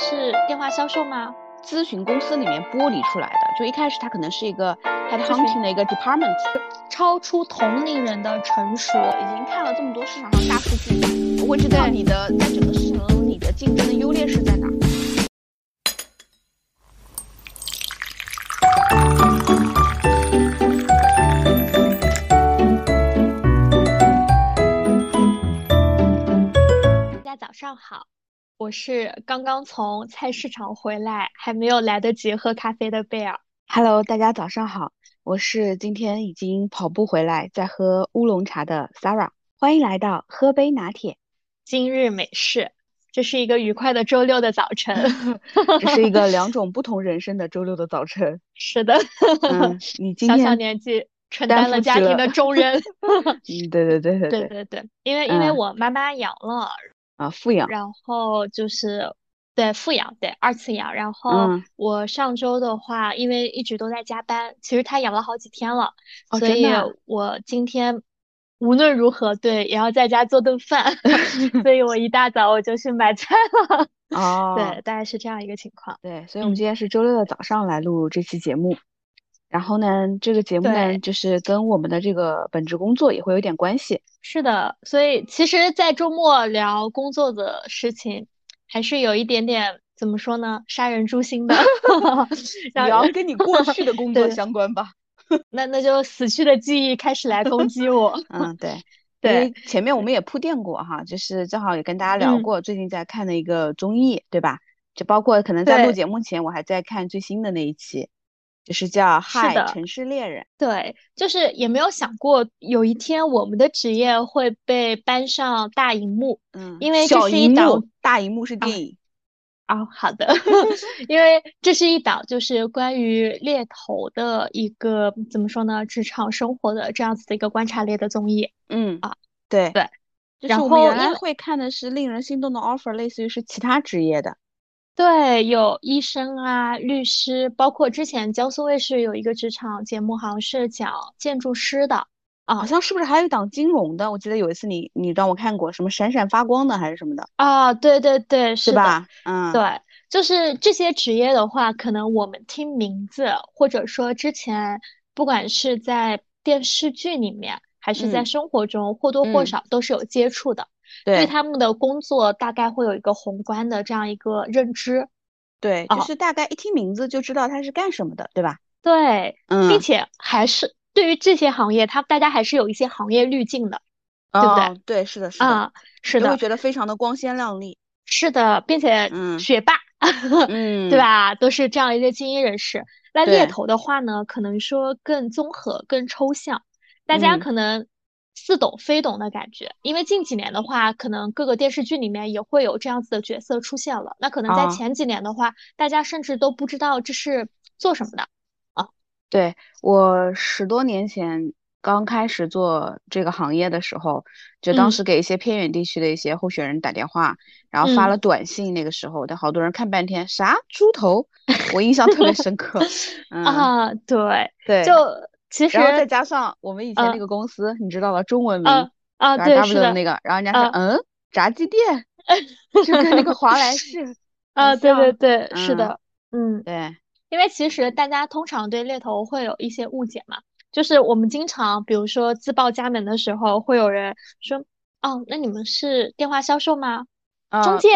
是电话销售吗？咨询公司里面剥离出来的，就一开始它可能是一个 head hunting 的一个 department，超出同龄人的成熟，已经看了这么多市场上大数据，我会知道你的在整个市场中你的竞争的优劣势在哪。大家早上好。我是刚刚从菜市场回来，还没有来得及喝咖啡的贝尔。Hello，大家早上好，我是今天已经跑步回来，在喝乌龙茶的 Sarah。欢迎来到喝杯拿铁，今日美式。这是一个愉快的周六的早晨 这是一个两种不同人生的周六的早晨。是的，你今天小小年纪承担了家庭的重任。嗯，对对对对对对对，因为因为我妈妈阳了。啊，富养，然后就是对富养，对二次养。然后我上周的话，因为一直都在加班，其实他养了好几天了，所以我今天无论如何对也要在家做顿饭，所以我一大早我就去买菜了。哦，对，大概是这样一个情况。对，所以我们今天是周六的早上来录这期节目。然后呢，这个节目呢，就是跟我们的这个本职工作也会有点关系。是的，所以其实，在周末聊工作的事情，还是有一点点怎么说呢，杀人诛心的。聊跟你过去的工 作相关吧。那那就死去的记忆开始来攻击我。嗯，对对，前面我们也铺垫过哈，就是正好也跟大家聊过，最近在看的一个综艺，对吧？就包括可能在录节目前，我还在看最新的那一期。就是叫《嗨城市猎人》，对，就是也没有想过有一天我们的职业会被搬上大荧幕，嗯，因为这是一档大荧幕是电影。哦，好的，因为这是一档就是关于猎头的一个怎么说呢，职场生活的这样子的一个观察类的综艺。嗯啊，对对，然后原来会看的是令人心动的 offer，类似于是其他职业的。对，有医生啊，律师，包括之前江苏卫视有一个职场节目，好像是讲建筑师的啊，好像是不是还有一档金融的？我记得有一次你你让我看过什么闪闪发光的还是什么的啊？对对对，是吧？嗯，对，就是这些职业的话，可能我们听名字，或者说之前不管是在电视剧里面，还是在生活中，或多或少都是有接触的。对他们的工作大概会有一个宏观的这样一个认知，对，就是大概一听名字就知道他是干什么的，对吧？对，嗯，并且还是对于这些行业，他大家还是有一些行业滤镜的，对不对？对，是的，是的，是的，会觉得非常的光鲜亮丽，是的，并且学霸，嗯，对吧？都是这样一些精英人士。那猎头的话呢，可能说更综合、更抽象，大家可能。似懂非懂的感觉，因为近几年的话，可能各个电视剧里面也会有这样子的角色出现了。那可能在前几年的话，大家甚至都不知道这是做什么的啊。对我十多年前刚开始做这个行业的时候，就当时给一些偏远地区的一些候选人打电话，然后发了短信。那个时候，但好多人看半天，啥猪头？我印象特别深刻。啊，对对，就。其实，然后再加上我们以前那个公司，你知道吧中文名啊，对，是的那个，然后人家说，嗯，炸鸡店，就跟那个华莱士啊，对对对，是的，嗯，对，因为其实大家通常对猎头会有一些误解嘛，就是我们经常，比如说自报家门的时候，会有人说，哦，那你们是电话销售吗？中介？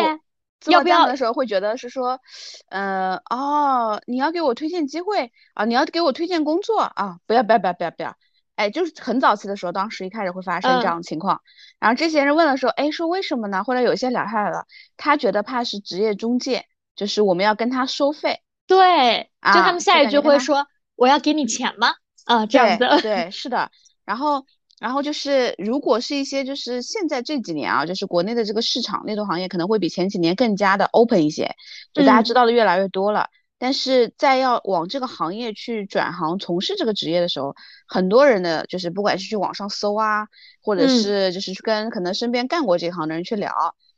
要不要的时候会觉得是说，呃，哦，你要给我推荐机会啊，你要给我推荐工作啊，不要不要不要不要不要，哎，就是很早期的时候，当时一开始会发生这样的情况，然后这些人问的时候，哎，说为什么呢？后来有些聊下来了，他觉得怕是职业中介，就是我们要跟他收费，对，就他们下一句会说，我要给你钱吗？啊，这样子，对，是的，然后。然后就是，如果是一些就是现在这几年啊，就是国内的这个市场猎头行业可能会比前几年更加的 open 一些，就大家知道的越来越多了。但是在要往这个行业去转行从事这个职业的时候，很多人的就是不管是去网上搜啊，或者是就是去跟可能身边干过这行的人去聊，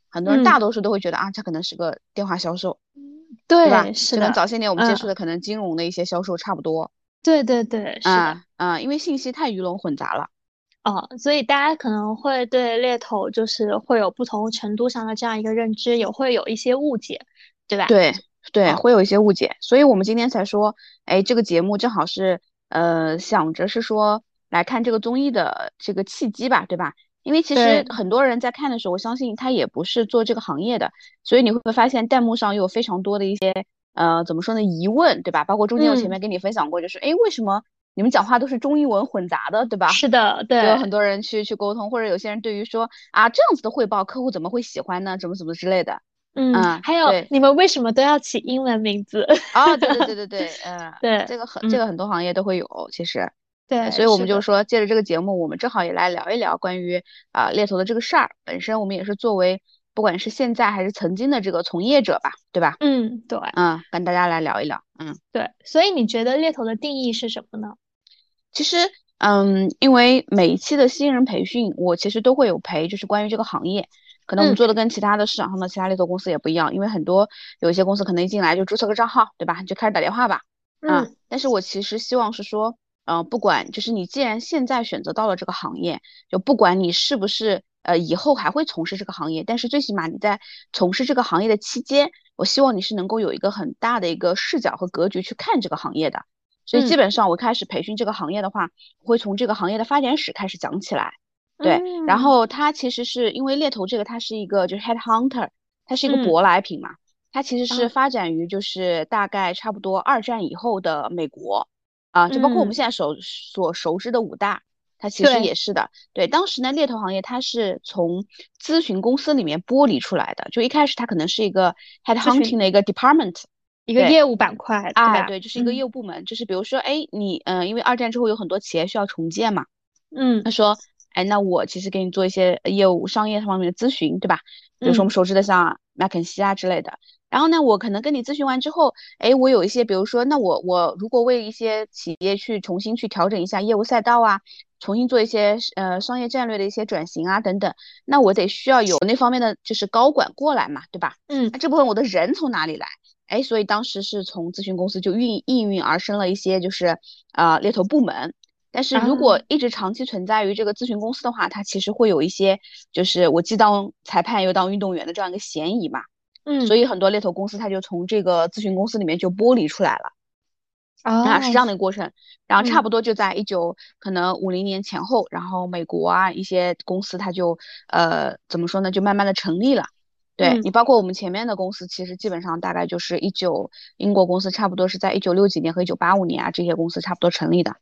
很多人大多数都会觉得啊，这可能是个电话销售，对吧？是的。跟早些年我们接触的可能金融的一些销售差不多。对对对，是的。啊，因为信息太鱼龙混杂了。哦，所以大家可能会对猎头就是会有不同程度上的这样一个认知，也会有一些误解。对吧？对对，会有一些误解，所以我们今天才说，哎，这个节目正好是呃想着是说来看这个综艺的这个契机吧，对吧？因为其实很多人在看的时候，我相信他也不是做这个行业的，所以你会发现弹幕上有非常多的一些呃怎么说呢疑问，对吧？包括中间我前面跟你分享过，就是哎为什么你们讲话都是中英文混杂的，对吧？是的，对，有很多人去去沟通，或者有些人对于说啊这样子的汇报，客户怎么会喜欢呢？怎么怎么之类的。嗯，还有你们为什么都要起英文名字？啊，对对对对对，嗯，对，这个很这个很多行业都会有，其实。对，所以我们就说，借着这个节目，我们正好也来聊一聊关于啊猎头的这个事儿。本身我们也是作为不管是现在还是曾经的这个从业者吧，对吧？嗯，对，嗯，跟大家来聊一聊，嗯，对。所以你觉得猎头的定义是什么呢？其实，嗯，因为每一期的新人培训，我其实都会有培，就是关于这个行业，可能我们做的跟其他的市场上的其他猎头公司也不一样，因为很多有一些公司可能一进来就注册个账号，对吧？就开始打电话吧，嗯。但是我其实希望是说。嗯，不管就是你既然现在选择到了这个行业，就不管你是不是呃以后还会从事这个行业，但是最起码你在从事这个行业的期间，我希望你是能够有一个很大的一个视角和格局去看这个行业的。所以基本上我开始培训这个行业的话，会从这个行业的发展史开始讲起来。对，然后它其实是因为猎头这个它是一个就是 head hunter，它是一个舶来品嘛，它其实是发展于就是大概差不多二战以后的美国。啊，就包括我们现在熟所熟知的五大，它其实也是的。对，当时呢，猎头行业它是从咨询公司里面剥离出来的。就一开始它可能是一个 head hunting 的一个 department，一个业务板块，啊，对，就是一个业务部门。就是比如说，哎，你，嗯，因为二战之后有很多企业需要重建嘛，嗯，他说，哎，那我其实给你做一些业务、商业方面的咨询，对吧？比如说我们熟知的像麦肯锡啊之类的。然后呢，我可能跟你咨询完之后，哎，我有一些，比如说，那我我如果为一些企业去重新去调整一下业务赛道啊，重新做一些呃商业战略的一些转型啊等等，那我得需要有那方面的就是高管过来嘛，对吧？嗯，那这部分我的人从哪里来？哎，所以当时是从咨询公司就运应运而生了一些就是呃猎头部门。但是如果一直长期存在于这个咨询公司的话，它其实会有一些就是我既当裁判又当运动员的这样一个嫌疑嘛。嗯，所以很多猎头公司它就从这个咨询公司里面就剥离出来了，啊，是这样的一个过程。然后差不多就在一九可能五零年前后，然后美国啊一些公司它就呃怎么说呢，就慢慢的成立了。对你包括我们前面的公司，其实基本上大概就是一九英国公司差不多是在一九六几年和一九八五年啊这些公司差不多成立的。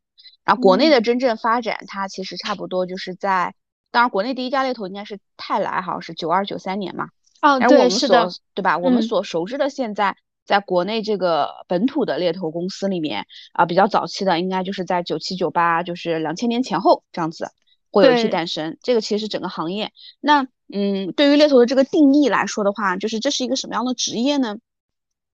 然后国内的真正发展，它其实差不多就是在，当然国内第一家猎头应该是泰来，好像是九二九三年嘛。哦，对，是的，对吧？我们所熟知的现在在国内这个本土的猎头公司里面啊，比较早期的应该就是在九七九八，就是两千年前后这样子会有一批诞生。这个其实整个行业，那嗯，对于猎头的这个定义来说的话，就是这是一个什么样的职业呢？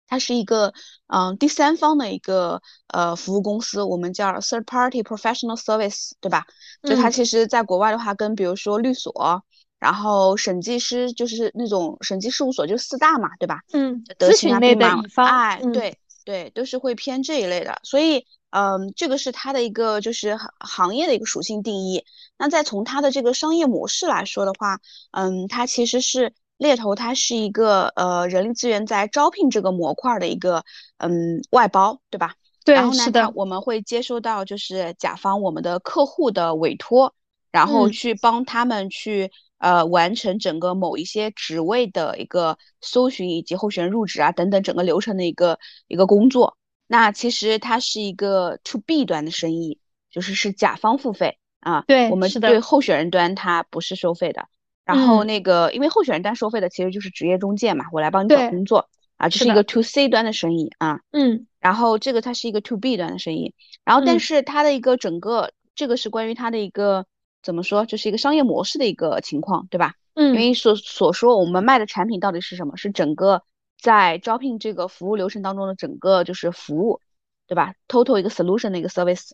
它是一个嗯第三方的一个呃服务公司，我们叫 third party professional service，对吧？就它其实在国外的话，跟比如说律所。然后审计师就是那种审计事务所，就四大嘛，对吧？嗯，咨询类的哎，对对，都是会偏这一类的。所以，嗯，这个是它的一个就是行业的一个属性定义。那再从它的这个商业模式来说的话，嗯，它其实是猎头，它是一个呃人力资源在招聘这个模块的一个嗯外包，对吧？对，然后呢，我们会接收到就是甲方我们的客户的委托，然后去帮他们去。呃，完成整个某一些职位的一个搜寻以及候选人入职啊等等整个流程的一个一个工作。那其实它是一个 to B 端的生意，就是是甲方付费啊。对，我们对候选人端它不是收费的。然后那个，因为候选人端收费的其实就是职业中介嘛，我来帮你找工作啊，这是一个 to C 端的生意啊。嗯。然后这个它是一个 to B 端的生意，然后但是它的一个整个这个是关于它的一个。怎么说，就是一个商业模式的一个情况，对吧？嗯，因为所所说我们卖的产品到底是什么？是整个在招聘这个服务流程当中的整个就是服务，对吧？Total 一个 solution 的一个 service。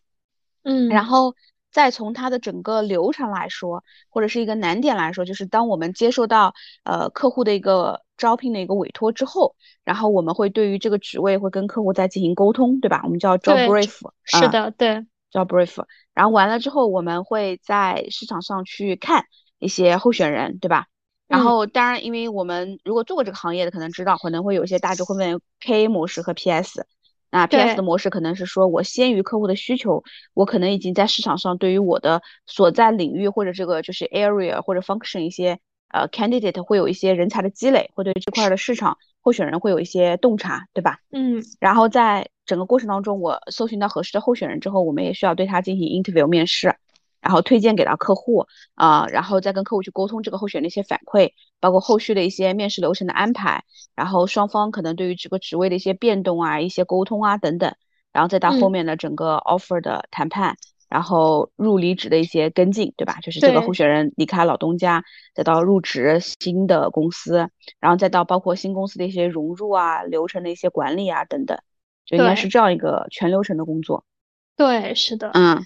嗯，然后再从它的整个流程来说，或者是一个难点来说，就是当我们接受到呃客户的一个招聘的一个委托之后，然后我们会对于这个职位会跟客户再进行沟通，对吧？我们叫 job brief。是的，对。叫 brief，然后完了之后，我们会在市场上去看一些候选人，对吧？然后当然，因为我们如果做过这个行业的，可能知道可能会有一些大致会问 KA 模式和 PS。那 PS 的模式可能是说我先于客户的需求，我可能已经在市场上对于我的所在领域或者这个就是 area 或者 function 一些呃 candidate 会有一些人才的积累，会对这块的市场候选人会有一些洞察，对吧？嗯。然后在整个过程当中，我搜寻到合适的候选人之后，我们也需要对他进行 interview 面试。然后推荐给到客户啊，然后再跟客户去沟通这个候选的一些反馈，包括后续的一些面试流程的安排，然后双方可能对于这个职位的一些变动啊、一些沟通啊等等，然后再到后面的整个 offer 的谈判，然后入离职的一些跟进，对吧？就是这个候选人离开老东家，再到入职新的公司，然后再到包括新公司的一些融入啊、流程的一些管理啊等等，就应该是这样一个全流程的工作。对，是的，嗯。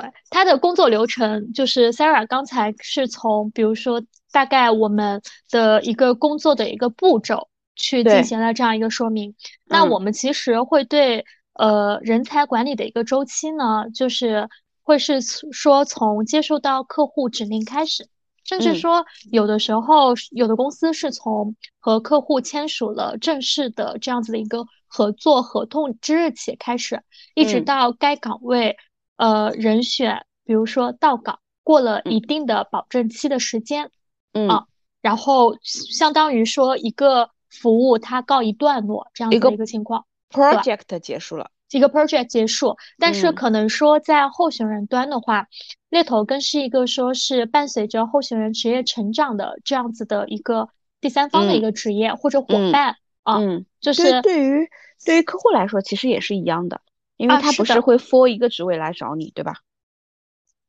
对他的工作流程，就是 Sarah 刚才是从，比如说大概我们的一个工作的一个步骤去进行了这样一个说明。那我们其实会对呃人才管理的一个周期呢，就是会是说从接受到客户指令开始，甚至说有的时候有的公司是从和客户签署了正式的这样子的一个合作合同之日起开始，一直到该岗位。呃，人选，比如说到岗过了一定的保证期的时间，嗯，然后相当于说一个服务它告一段落这样子的一个情况，project 结束了，一个 project 结束，但是可能说在候选人端的话，猎头更是一个说是伴随着候选人职业成长的这样子的一个第三方的一个职业或者伙伴啊，就是对于对于客户来说其实也是一样的。因为他不是会 for 一个职位来找你，对吧？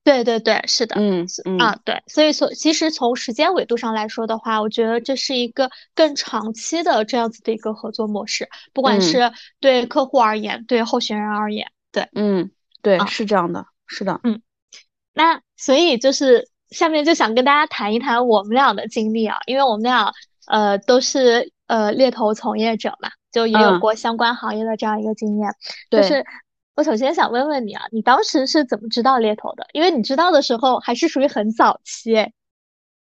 对对对，是的，嗯嗯啊，对，所以从其实从时间维度上来说的话，我觉得这是一个更长期的这样子的一个合作模式，不管是对客户而言，对候选人而言，对，嗯，对，是这样的，是的，嗯，那所以就是下面就想跟大家谈一谈我们俩的经历啊，因为我们俩呃都是呃猎头从业者嘛。就也有过相关行业的这样一个经验，就是我首先想问问你啊，你当时是怎么知道猎头的？因为你知道的时候还是属于很早期，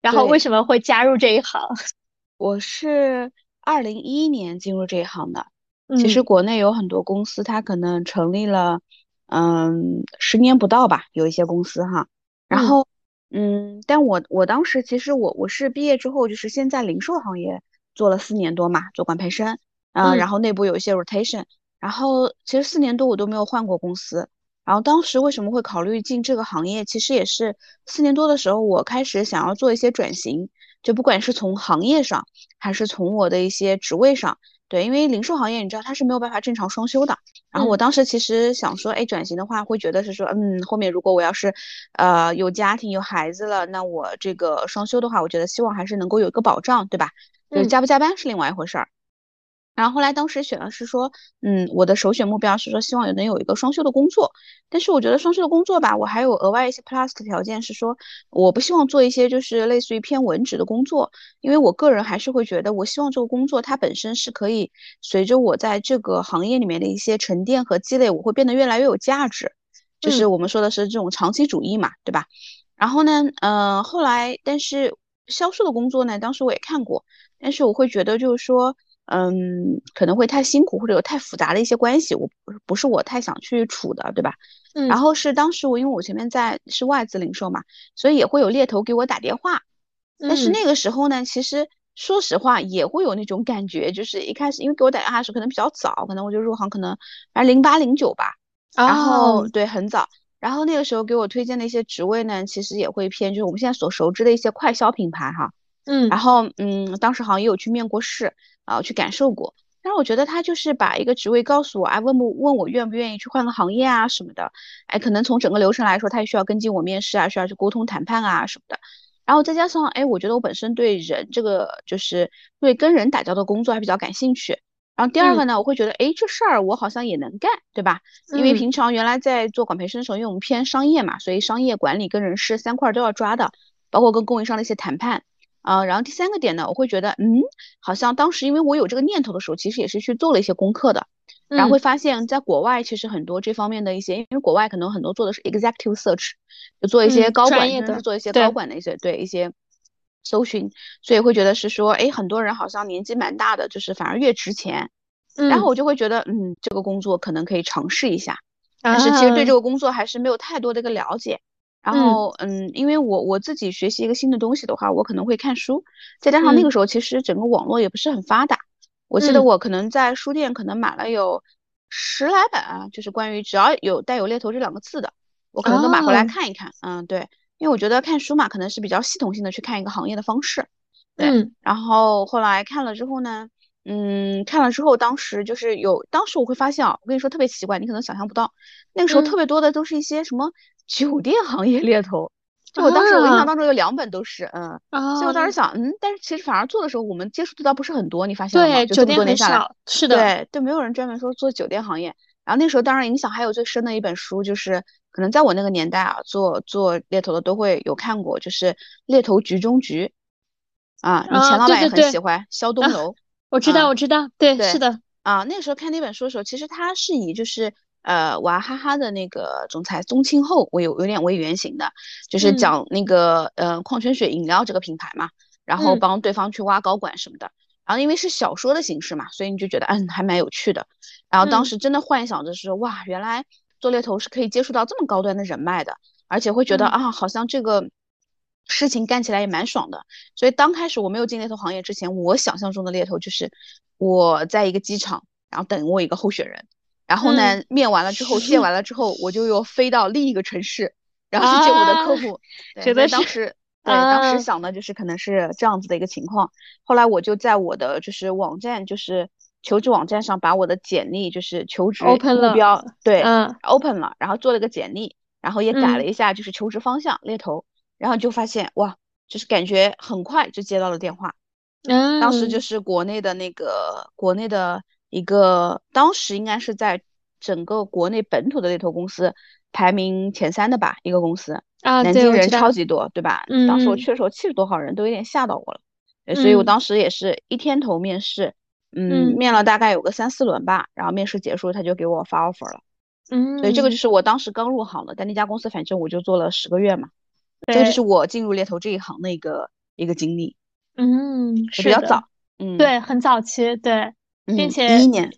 然后为什么会加入这一行？我是二零一一年进入这一行的。其实国内有很多公司，它可能成立了，嗯，十年不到吧，有一些公司哈。然后，嗯，但我我当时其实我我是毕业之后，就是先在零售行业做了四年多嘛，做管培生。嗯，然后内部有一些 rotation，然后其实四年多我都没有换过公司。然后当时为什么会考虑进这个行业？其实也是四年多的时候，我开始想要做一些转型，就不管是从行业上，还是从我的一些职位上，对，因为零售行业你知道它是没有办法正常双休的。然后我当时其实想说，哎，转型的话会觉得是说，嗯，后面如果我要是呃有家庭有孩子了，那我这个双休的话，我觉得希望还是能够有一个保障，对吧？就是加不加班是另外一回事儿。然后后来当时选的是说，嗯，我的首选目标是说希望有能有一个双休的工作，但是我觉得双休的工作吧，我还有额外一些 plus 的条件是说，我不希望做一些就是类似于偏文职的工作，因为我个人还是会觉得，我希望这个工作它本身是可以随着我在这个行业里面的一些沉淀和积累，我会变得越来越有价值，就是我们说的是这种长期主义嘛，对吧？然后呢，嗯，后来但是销售的工作呢，当时我也看过，但是我会觉得就是说。嗯，可能会太辛苦，或者有太复杂的一些关系，我不是我太想去处的，对吧？嗯。然后是当时我因为我前面在是外资零售嘛，所以也会有猎头给我打电话。但是那个时候呢，其实说实话也会有那种感觉，就是一开始因为给我打电话的时候可能比较早，可能我就入行可能反正零八零九吧。然后对，很早。然后那个时候给我推荐的一些职位呢，其实也会偏就是我们现在所熟知的一些快销品牌哈。嗯。然后嗯，当时好像也有去面过试。啊，去感受过，但是我觉得他就是把一个职位告诉我，哎，问不问我愿不愿意去换个行业啊什么的，哎，可能从整个流程来说，他也需要跟进我面试啊，需要去沟通谈判啊什么的，然后再加上，哎，我觉得我本身对人这个就是对跟人打交道工作还比较感兴趣，然后第二个呢，我会觉得，哎，这事儿我好像也能干，对吧？因为平常原来在做管培生的时候，因为我们偏商业嘛，所以商业管理跟人事三块都要抓的，包括跟供应商的一些谈判。啊，然后第三个点呢，我会觉得，嗯，好像当时因为我有这个念头的时候，其实也是去做了一些功课的，然后会发现，在国外其实很多这方面的一些，因为国外可能很多做的是 executive search，就做一些高管，的，做一些高管的一些，对一些搜寻，所以会觉得是说，哎，很多人好像年纪蛮大的，就是反而越值钱。然后我就会觉得，嗯，这个工作可能可以尝试一下，但是其实对这个工作还是没有太多的一个了解。然后，嗯，因为我我自己学习一个新的东西的话，我可能会看书，再加上那个时候其实整个网络也不是很发达。我记得我可能在书店可能买了有十来本啊，就是关于只要有带有猎头这两个字的，我可能都买回来看一看。嗯，对，因为我觉得看书嘛，可能是比较系统性的去看一个行业的方式。对，然后后来看了之后呢？嗯，看了之后，当时就是有，当时我会发现啊，我跟你说特别奇怪，你可能想象不到，那个时候特别多的都是一些什么酒店行业猎头，就我当时我印象当中有两本都是，嗯，所以我当时想，嗯，但是其实反而做的时候，我们接触的倒不是很多，你发现了吗？对，酒店很少，是的，对，对，没有人专门说做酒店行业。然后那时候当然影响还有最深的一本书，就是可能在我那个年代啊，做做猎头的都会有看过，就是《猎头局中局》，啊，你前老板也很喜欢，肖东楼。我知道，我知道，对，是的，啊，那个时候看那本书的时候，其实他是以就是呃娃哈哈的那个总裁宗庆后我有有点为原型的，就是讲那个呃矿泉水饮料这个品牌嘛，然后帮对方去挖高管什么的，然后因为是小说的形式嘛，所以你就觉得嗯还蛮有趣的，然后当时真的幻想着是哇，原来做猎头是可以接触到这么高端的人脉的，而且会觉得啊好像这个。事情干起来也蛮爽的，所以刚开始我没有进猎头行业之前，我想象中的猎头就是我在一个机场，然后等我一个候选人，然后呢面完了之后见完了 之后，我就又飞到另一个城市，然后去见我的客户。觉得 当时对当时想的就是可能是这样子的一个情况。后来我就在我的就是网站就是求职网站上把我的简历就是求职目标对嗯 open 了，然后做了个简历，然后也改了一下就是求职方向猎头。然后就发现哇，就是感觉很快就接到了电话，嗯，当时就是国内的那个国内的一个，当时应该是在整个国内本土的猎头公司排名前三的吧，一个公司啊，南京人超级多，对吧？嗯，当时我去的时候七十多号人都有点吓到我了，所以我当时也是一天头面试，嗯，面了大概有个三四轮吧，然后面试结束他就给我发 offer 了，嗯，所以这个。就是我当时刚入行的，但那家公司反正我就做了十个月嘛。这个就是我进入猎头这一行的一个一个经历，嗯，是比较早，嗯，对，很早期，对，并且一一年，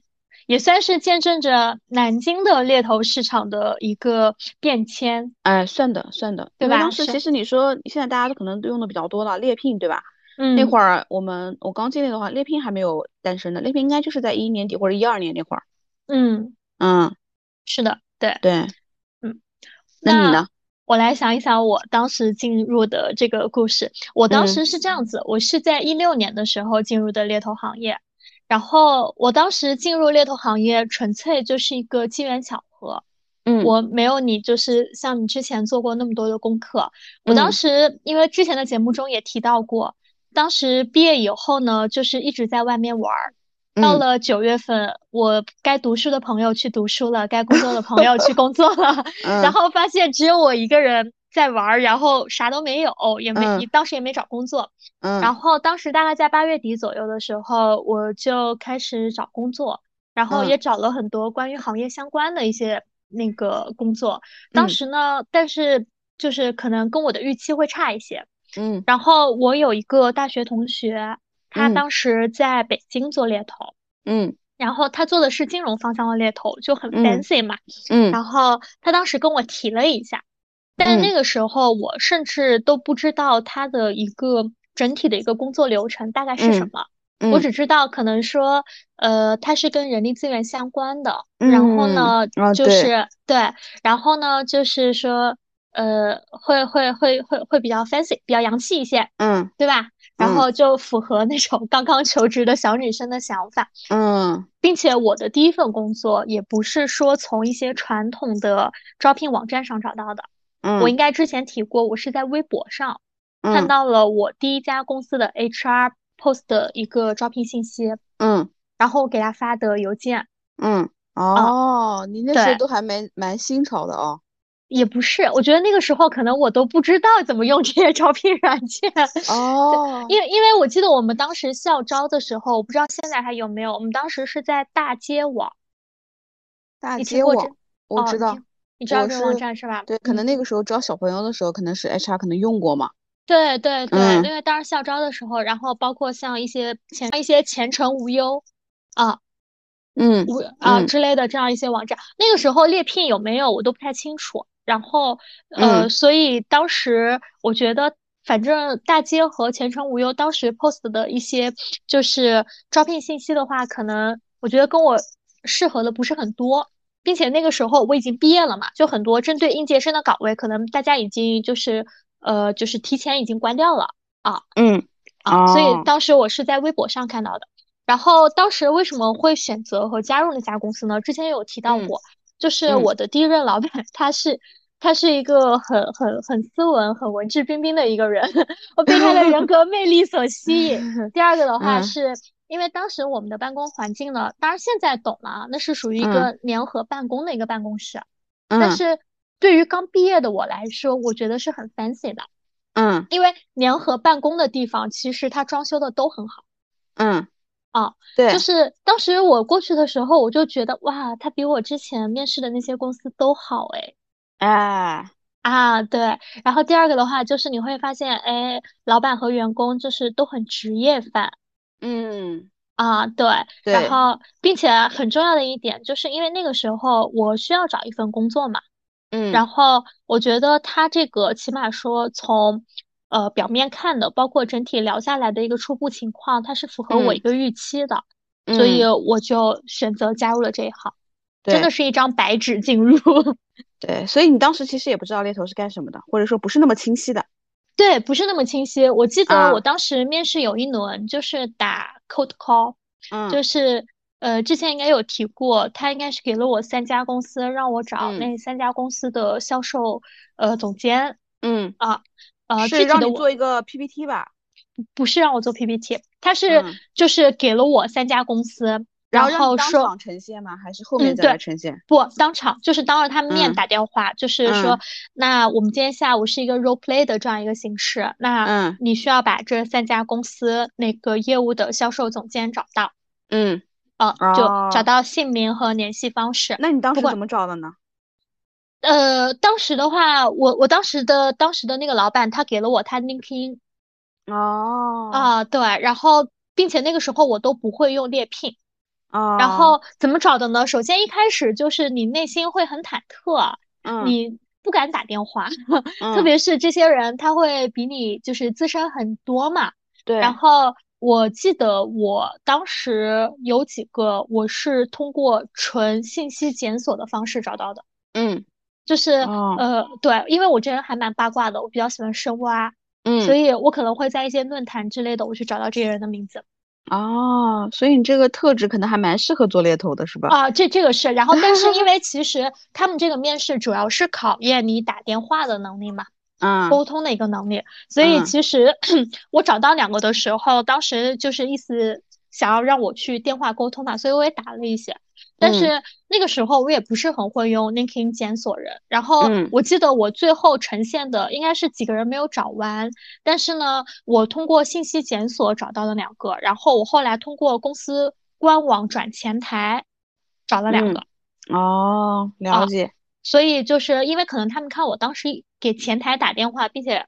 也算是见证着南京的猎头市场的一个变迁，哎，算的，算的，对吧？当时其实你说现在大家都可能都用的比较多了，猎聘，对吧？嗯，那会儿我们我刚进来的话，猎聘还没有诞生呢，猎聘应该就是在一一年底或者一二年那会儿，嗯嗯，是的，对对，嗯，那你呢？我来想一想，我当时进入的这个故事。我当时是这样子，我是在一六年的时候进入的猎头行业，然后我当时进入猎头行业，纯粹就是一个机缘巧合。嗯，我没有你，就是像你之前做过那么多的功课。我当时因为之前的节目中也提到过，当时毕业以后呢，就是一直在外面玩儿。到了九月份，我该读书的朋友去读书了，该工作的朋友去工作了，然后发现只有我一个人在玩，然后啥都没有，也没当时也没找工作。嗯，然后当时大概在八月底左右的时候，我就开始找工作，然后也找了很多关于行业相关的一些那个工作。当时呢，但是就是可能跟我的预期会差一些。嗯，然后我有一个大学同学。他当时在北京做猎头，嗯，然后他做的是金融方向的猎头，就很 fancy 嘛，嗯，然后他当时跟我提了一下，但那个时候我甚至都不知道他的一个整体的一个工作流程大概是什么，我只。知道可能说，呃，他是跟人力资源相关的，然后呢，就是对，然后呢，就是说，呃，会会会会会比较 fancy，比较洋气一些，嗯，对吧？然后就符合那种刚刚求职的小女生的想法，嗯，并且我的第一份工作也不是说从一些传统的招聘网站上找到的，嗯，我应该之前提过，我是在微博上看到了我第一家公司的 HR post 的一个招聘信息，嗯，然后给他发的邮件，嗯，哦，你那时候都还蛮蛮新潮的哦。也不是，我觉得那个时候可能我都不知道怎么用这些招聘软件 哦。因为因为我记得我们当时校招的时候，我不知道现在还有没有。我们当时是在大街网，大街网，我知道，你知道这个网站是吧？对，可能那个时候招小朋友的时候，可能是 HR 可能用过嘛。对对对，因为当时校招的时候，然后包括像一些前一些前程无忧啊，嗯，无啊之类的这样一些网站，那个时候猎聘有没有我都不太清楚。然后呃，所以当时我觉得，反正大街和前程无忧当时 post 的一些就是招聘信息的话，可能我觉得跟我适合的不是很多。并且那个时候我已经毕业了嘛，就很多针对应届生的岗位，可能大家已经就是呃，就是提前已经关掉了啊。嗯啊，所以当时我是在微博上看到的。然后当时为什么会选择和加入那家公司呢？之前有提到过，就是我的第一任老板，他是他是一个很很很斯文、很文质彬彬的一个人，我被他的人格魅力所吸引。第二个的话是。因为当时我们的办公环境呢，当然现在懂了，那是属于一个联合办公的一个办公室。嗯。但是对于刚毕业的我来说，我觉得是很 fancy 的。嗯。因为联合办公的地方，其实它装修的都很好。嗯。啊，对。就是当时我过去的时候，我就觉得哇，它比我之前面试的那些公司都好哎。哎。啊，对。然后第二个的话，就是你会发现，哎，老板和员工就是都很职业范。嗯。啊，对，然后并且很重要的一点，就是因为那个时候我需要找一份工作嘛，嗯，然后我觉得他这个起码说从呃表面看的，包括整体聊下来的一个初步情况，它是符合我一个预期的，所以我就选择加入了这一行，真的是一张白纸进入。对，所以你当时其实也不知道猎头是干什么的，或者说不是那么清晰的。对，不是那么清晰。我记得我当时面试有一轮就是打 cold call，嗯，就是呃之前应该有提过，他应该是给了我三家公司，让我找那三家公司的销售呃总监，嗯啊呃，是让你做一个 PPT 吧？不是让我做 PPT，他是就是给了我三家公司。然后说当场呈现吗？还是后面再来呈现？不，当场就是当着他们面打电话，就是说，那我们今天下午是一个 role play 的这样一个形式，那你需要把这三家公司那个业务的销售总监找到，嗯，啊，就找到姓名和联系方式。那你当时怎么找的呢？呃，当时的话，我我当时的当时的那个老板他给了我他 LinkedIn，哦，啊，对，然后并且那个时候我都不会用猎聘。然后怎么找的呢？首先一开始就是你内心会很忐忑，嗯，你不敢打电话，特别是这些人他会比你就是资深很多嘛，对。然后我记得我当时有几个我是通过纯信息检索的方式找到的，嗯，就是呃对，因为我这人还蛮八卦的，我比较喜欢深挖，嗯，所以我可能会在一些论坛之类的，我去找到这些人的名字。哦，所以你这个特质可能还蛮适合做猎头的，是吧？啊，这这个是，然后但是因 为其实他们这个面试主要是考验你打电话的能力嘛，嗯，沟通的一个能力，所以其实 我找到两个的时候，当时就是意思想要让我去电话沟通嘛，所以我也打了一些。但是那个时候我也不是很会用 LinkedIn 检索人，然后我记得我最后呈现的应该是几个人没有找完，但是呢，我通过信息检索找到了两个，然后我后来通过公司官网转前台找了两个。哦，了解。所以就是因为可能他们看我当时给前台打电话，并且。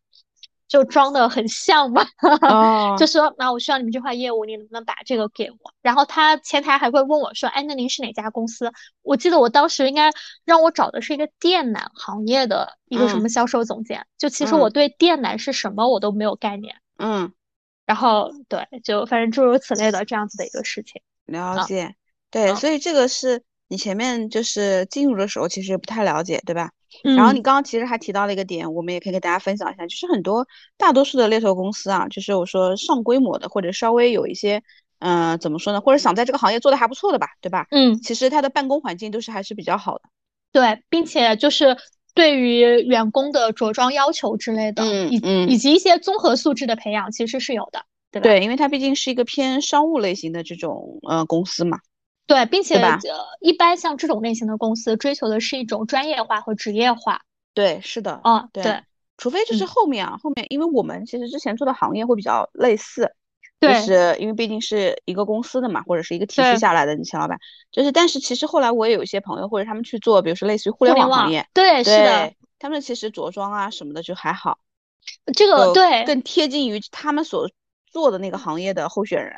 就装的很像嘛，就说那我需要你们这块业务，你能不能把这个给我？然后他前台还会问我说，哎，那您是哪家公司？我记得我当时应该让我找的是一个电缆行业的一个什么销售总监，就其实我对电缆是什么我都没有概念。嗯，然后对，就反正诸如此类的这样子的一个事情。了解，对，所以这个是你前面就是进入的时候其实不太了解，对吧？然后你刚刚其实还提到了一个点，我们也可以跟大家分享一下，就是很多大多数的猎头公司啊，就是我说上规模的或者稍微有一些，嗯，怎么说呢，或者想在这个行业做的还不错的吧，对吧？嗯，其实它的办公环境都是还是比较好的。对，并且就是对于员工的着装要求之类的，嗯以以及一些综合素质的培养，其实是有的，对吧？对，因为它毕竟是一个偏商务类型的这种呃公司嘛。对，并且一般像这种类型的公司追求的是一种专业化和职业化。对，是的。哦，对，除非就是后面啊，后面因为我们其实之前做的行业会比较类似，对，就是因为毕竟是一个公司的嘛，或者是一个体系下来的，你钱老板就是，但是其实后来我也有一些朋友或者他们去做，比如说类似于互联网行业，对，是的，他们其实着装啊什么的就还好。这个对更贴近于他们所做的那个行业的候选人。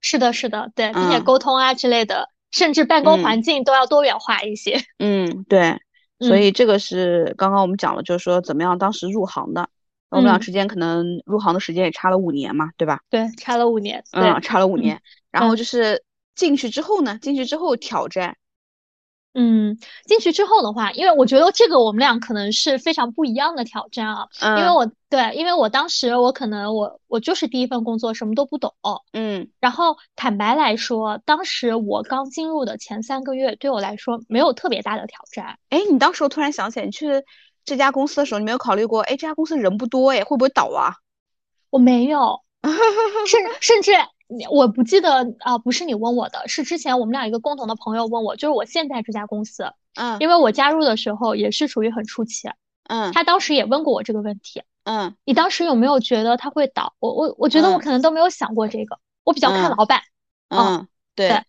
是的，是的，对，并且沟通啊之类的，甚至办公环境都要多元化一些。嗯，对，所以这个是刚刚我们讲了，就是说怎么样当时入行的。我们俩之间可能入行的时间也差了五年嘛，对吧？对，差了五年。嗯，差了五年。然后就是进去之后呢，进去之后挑战。嗯，进去之后的话，因为我觉得这个我们俩可能是非常不一样的挑战啊。嗯。因为我对，因为我当时我可能我我就是第一份工作，什么都不懂。嗯。然后坦白来说，当时我刚进入的前三个月，对我来说没有特别大的挑战。哎，你当时我突然想起来，你去。这家公司的时候，你没有考虑过？哎，这家公司人不多，哎，会不会倒啊？我没有，甚甚至我不记得啊，不是你问我的，是之前我们俩一个共同的朋友问我，就是我现在这家公司，嗯，因为我加入的时候也是属于很初期，嗯，他当时也问过我这个问题，嗯，你当时有没有觉得他会倒？我我我觉得我可能都没有想过这个，我比较看老板，嗯，对。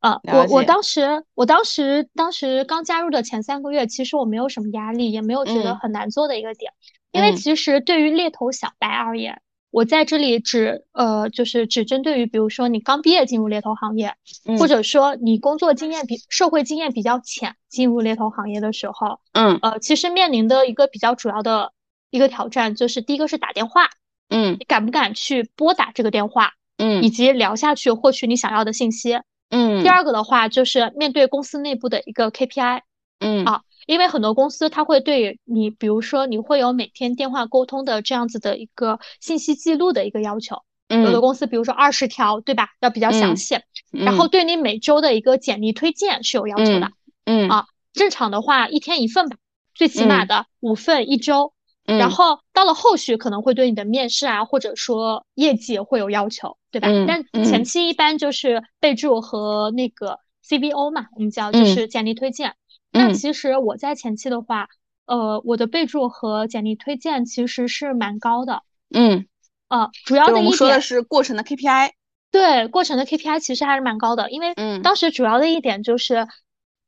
啊，我我当时，我当时当时刚加入的前三个月，其实我没有什么压力，也没有觉得很难做的一个点，因为其实对于猎头小白而言，我在这里只呃就是只针对于比如说你刚毕业进入猎头行业，或者说你工作经验比社会经验比较浅，进入猎头行业的时候，嗯，呃，其实面临的一个比较主要的一个挑战就是第一个是打电话，嗯，你敢不敢去拨打这个电话，嗯，以及聊下去获取你想要的信息。嗯，第二个的话就是面对公司内部的一个 KPI，嗯。啊，因为很多公司它会对你，比如说你会有每天电话沟通的这样子的一个信息记录的一个要求，嗯，有的公司比如说二十条，对吧？要比较详细，然后对你每周的一个简历推荐是有要求的，嗯啊，正常的话一天一份吧，最起码的五份一周。然后到了后续可能会对你的面试啊，或者说业绩会有要求，对吧？但前期一般就是备注和那个 CVO 嘛，我们叫就是简历推荐。那其实我在前期的话，呃，我的备注和简历推荐其实是蛮高的。嗯，呃，主要的一点说的是过程的 KPI。对，过程的 KPI 其实还是蛮高的，因为当时主要的一点就是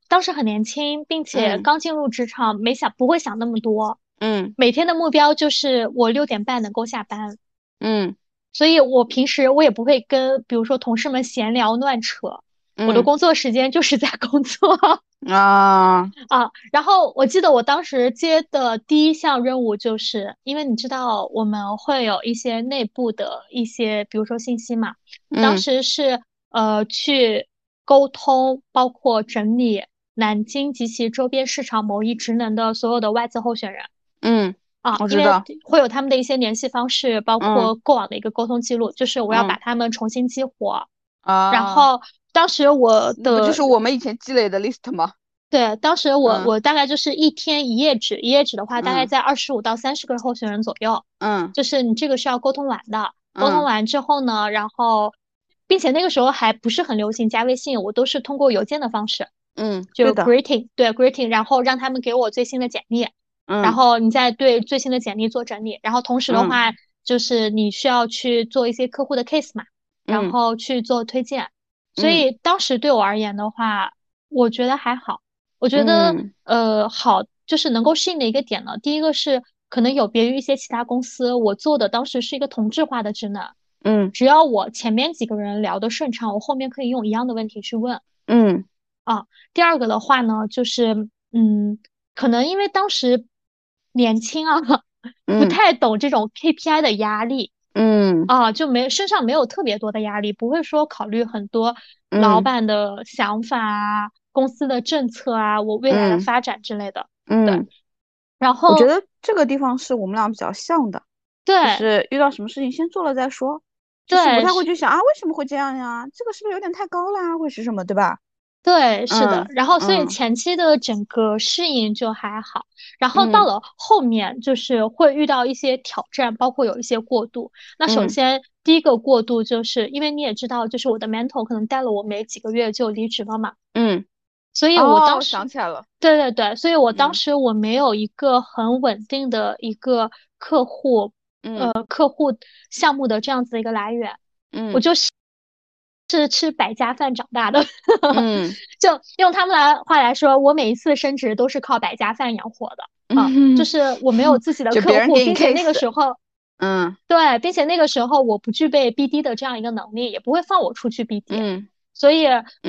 当时很年轻，并且刚进入职场，没想不会想那么多。嗯，每天的目标就是我六点半能够下班。嗯，所以我平时我也不会跟比如说同事们闲聊乱扯，我的工作时间就是在工作啊啊。然后我记得我当时接的第一项任务就是，因为你知道我们会有一些内部的一些比如说信息嘛，当时是呃去沟通，包括整理南京及其周边市场某一职能的所有的外资候选人。嗯啊，我知道会有他们的一些联系方式，包括过往的一个沟通记录，就是我要把他们重新激活啊。然后当时我的就是我们以前积累的 list 吗？对，当时我我大概就是一天一页纸，一页纸的话大概在二十五到三十个候选人左右。嗯，就是你这个是要沟通完的，沟通完之后呢，然后并且那个时候还不是很流行加微信，我都是通过邮件的方式。嗯，就 greeting 对 greeting，然后让他们给我最新的简历。然后你再对最新的简历做整理，然后同时的话就是你需要去做一些客户的 case 嘛，然后去做推荐。所以当时对我而言的话，我觉得还好。我觉得呃好，就是能够适应的一个点呢。第一个是可能有别于一些其他公司，我做的当时是一个同质化的职能。嗯，只要我前面几个人聊得顺畅，我后面可以用一样的问题去问。嗯，啊，第二个的话呢，就是嗯，可能因为当时。年轻啊，不太懂这种 KPI 的压力，嗯啊，就没身上没有特别多的压力，不会说考虑很多老板的想法啊、公司的政策啊、我未来的发展之类的。嗯，对然后我觉得这个地方是我们俩比较像的，对，就是遇到什么事情先做了再说，对，不太会去想啊为什么会这样呀？这个是不是有点太高啦，或者是什么，对吧？对，是的，然后所以前期的整个适应就还好，然后到了后面就是会遇到一些挑战，包括有一些过渡。那首先第一个过渡就是因为你也知道，就是我的 mentor 可能带了我没几个月就离职了嘛，嗯，所以我当时想起来了，对对对，所以我当时我没有一个很稳定的一个客户，呃，客户项目的这样子的一个来源，嗯，我就是。是吃百家饭长大的，嗯，就用他们来话来说，我每一次升职都是靠百家饭养活的啊，就是我没有自己的 客户，并且那个时候，嗯，对，并且那个时候我不具备 BD 的这样一个能力，也不会放我出去 BD。嗯，所以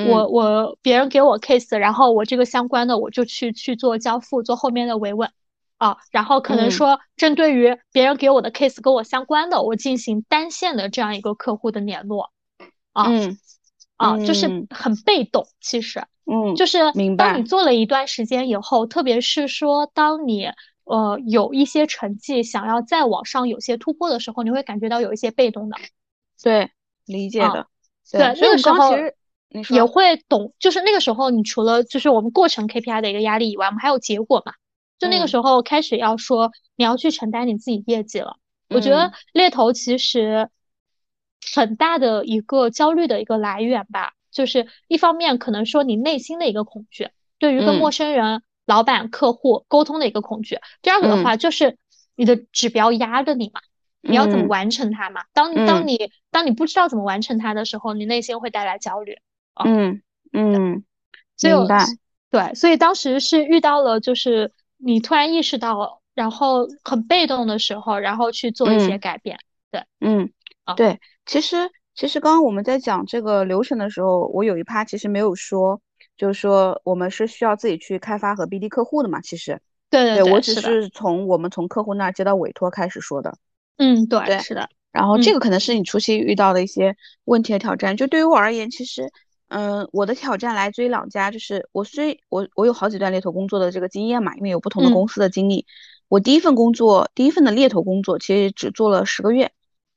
我。我别人给我 case，然后我这个相关的我就去去做交付，做后面的维稳啊，然后可能说针对于别人给我的 case 跟我相关的，我进行单线的这样一个客户的联络啊，啊，就是很被动，其实，嗯，就是当你做了一段时间以后，特别是说当你。呃，有一些成绩想要再往上有些突破的时候，你会感觉到有一些被动的。对，理解的。对，那个时候你也会懂，就是那个时候，你除了就是我们过程 KPI 的一个压力以外，我们还有结果嘛？就那个时候开始要说你要去承担你自己业绩了。我觉得猎头其实很大的一个焦虑的一个来源吧，就是一方面可能说你内心的一个恐惧，对于跟陌生人。老板、客户沟通的一个恐惧。第二个的话，就是你的指标压着你嘛，你要怎么完成它嘛？当当你当你不知道怎么完成它的时候，你内心会带来焦虑。嗯嗯，明白。对，所以当时是遇到了，就是你突然意识到，然后很被动的时候，然后去做一些改变。对，嗯，对。其实其实刚刚我们在讲这个流程的时候，我有一趴其实没有说。就是说，我们是需要自己去开发和 BD 客户的嘛？其实，对对对，我只是从我们从客户那儿接到委托开始说的。嗯，对，是的。然后这个可能是你初期遇到的一些问题和挑战。就对于我而言，其实，嗯，我的挑战来自于两家，就是我虽我我有好几段猎头工作的这个经验嘛，因为有不同的公司的经历。我第一份工作，第一份的猎头工作，其实只做了十个月。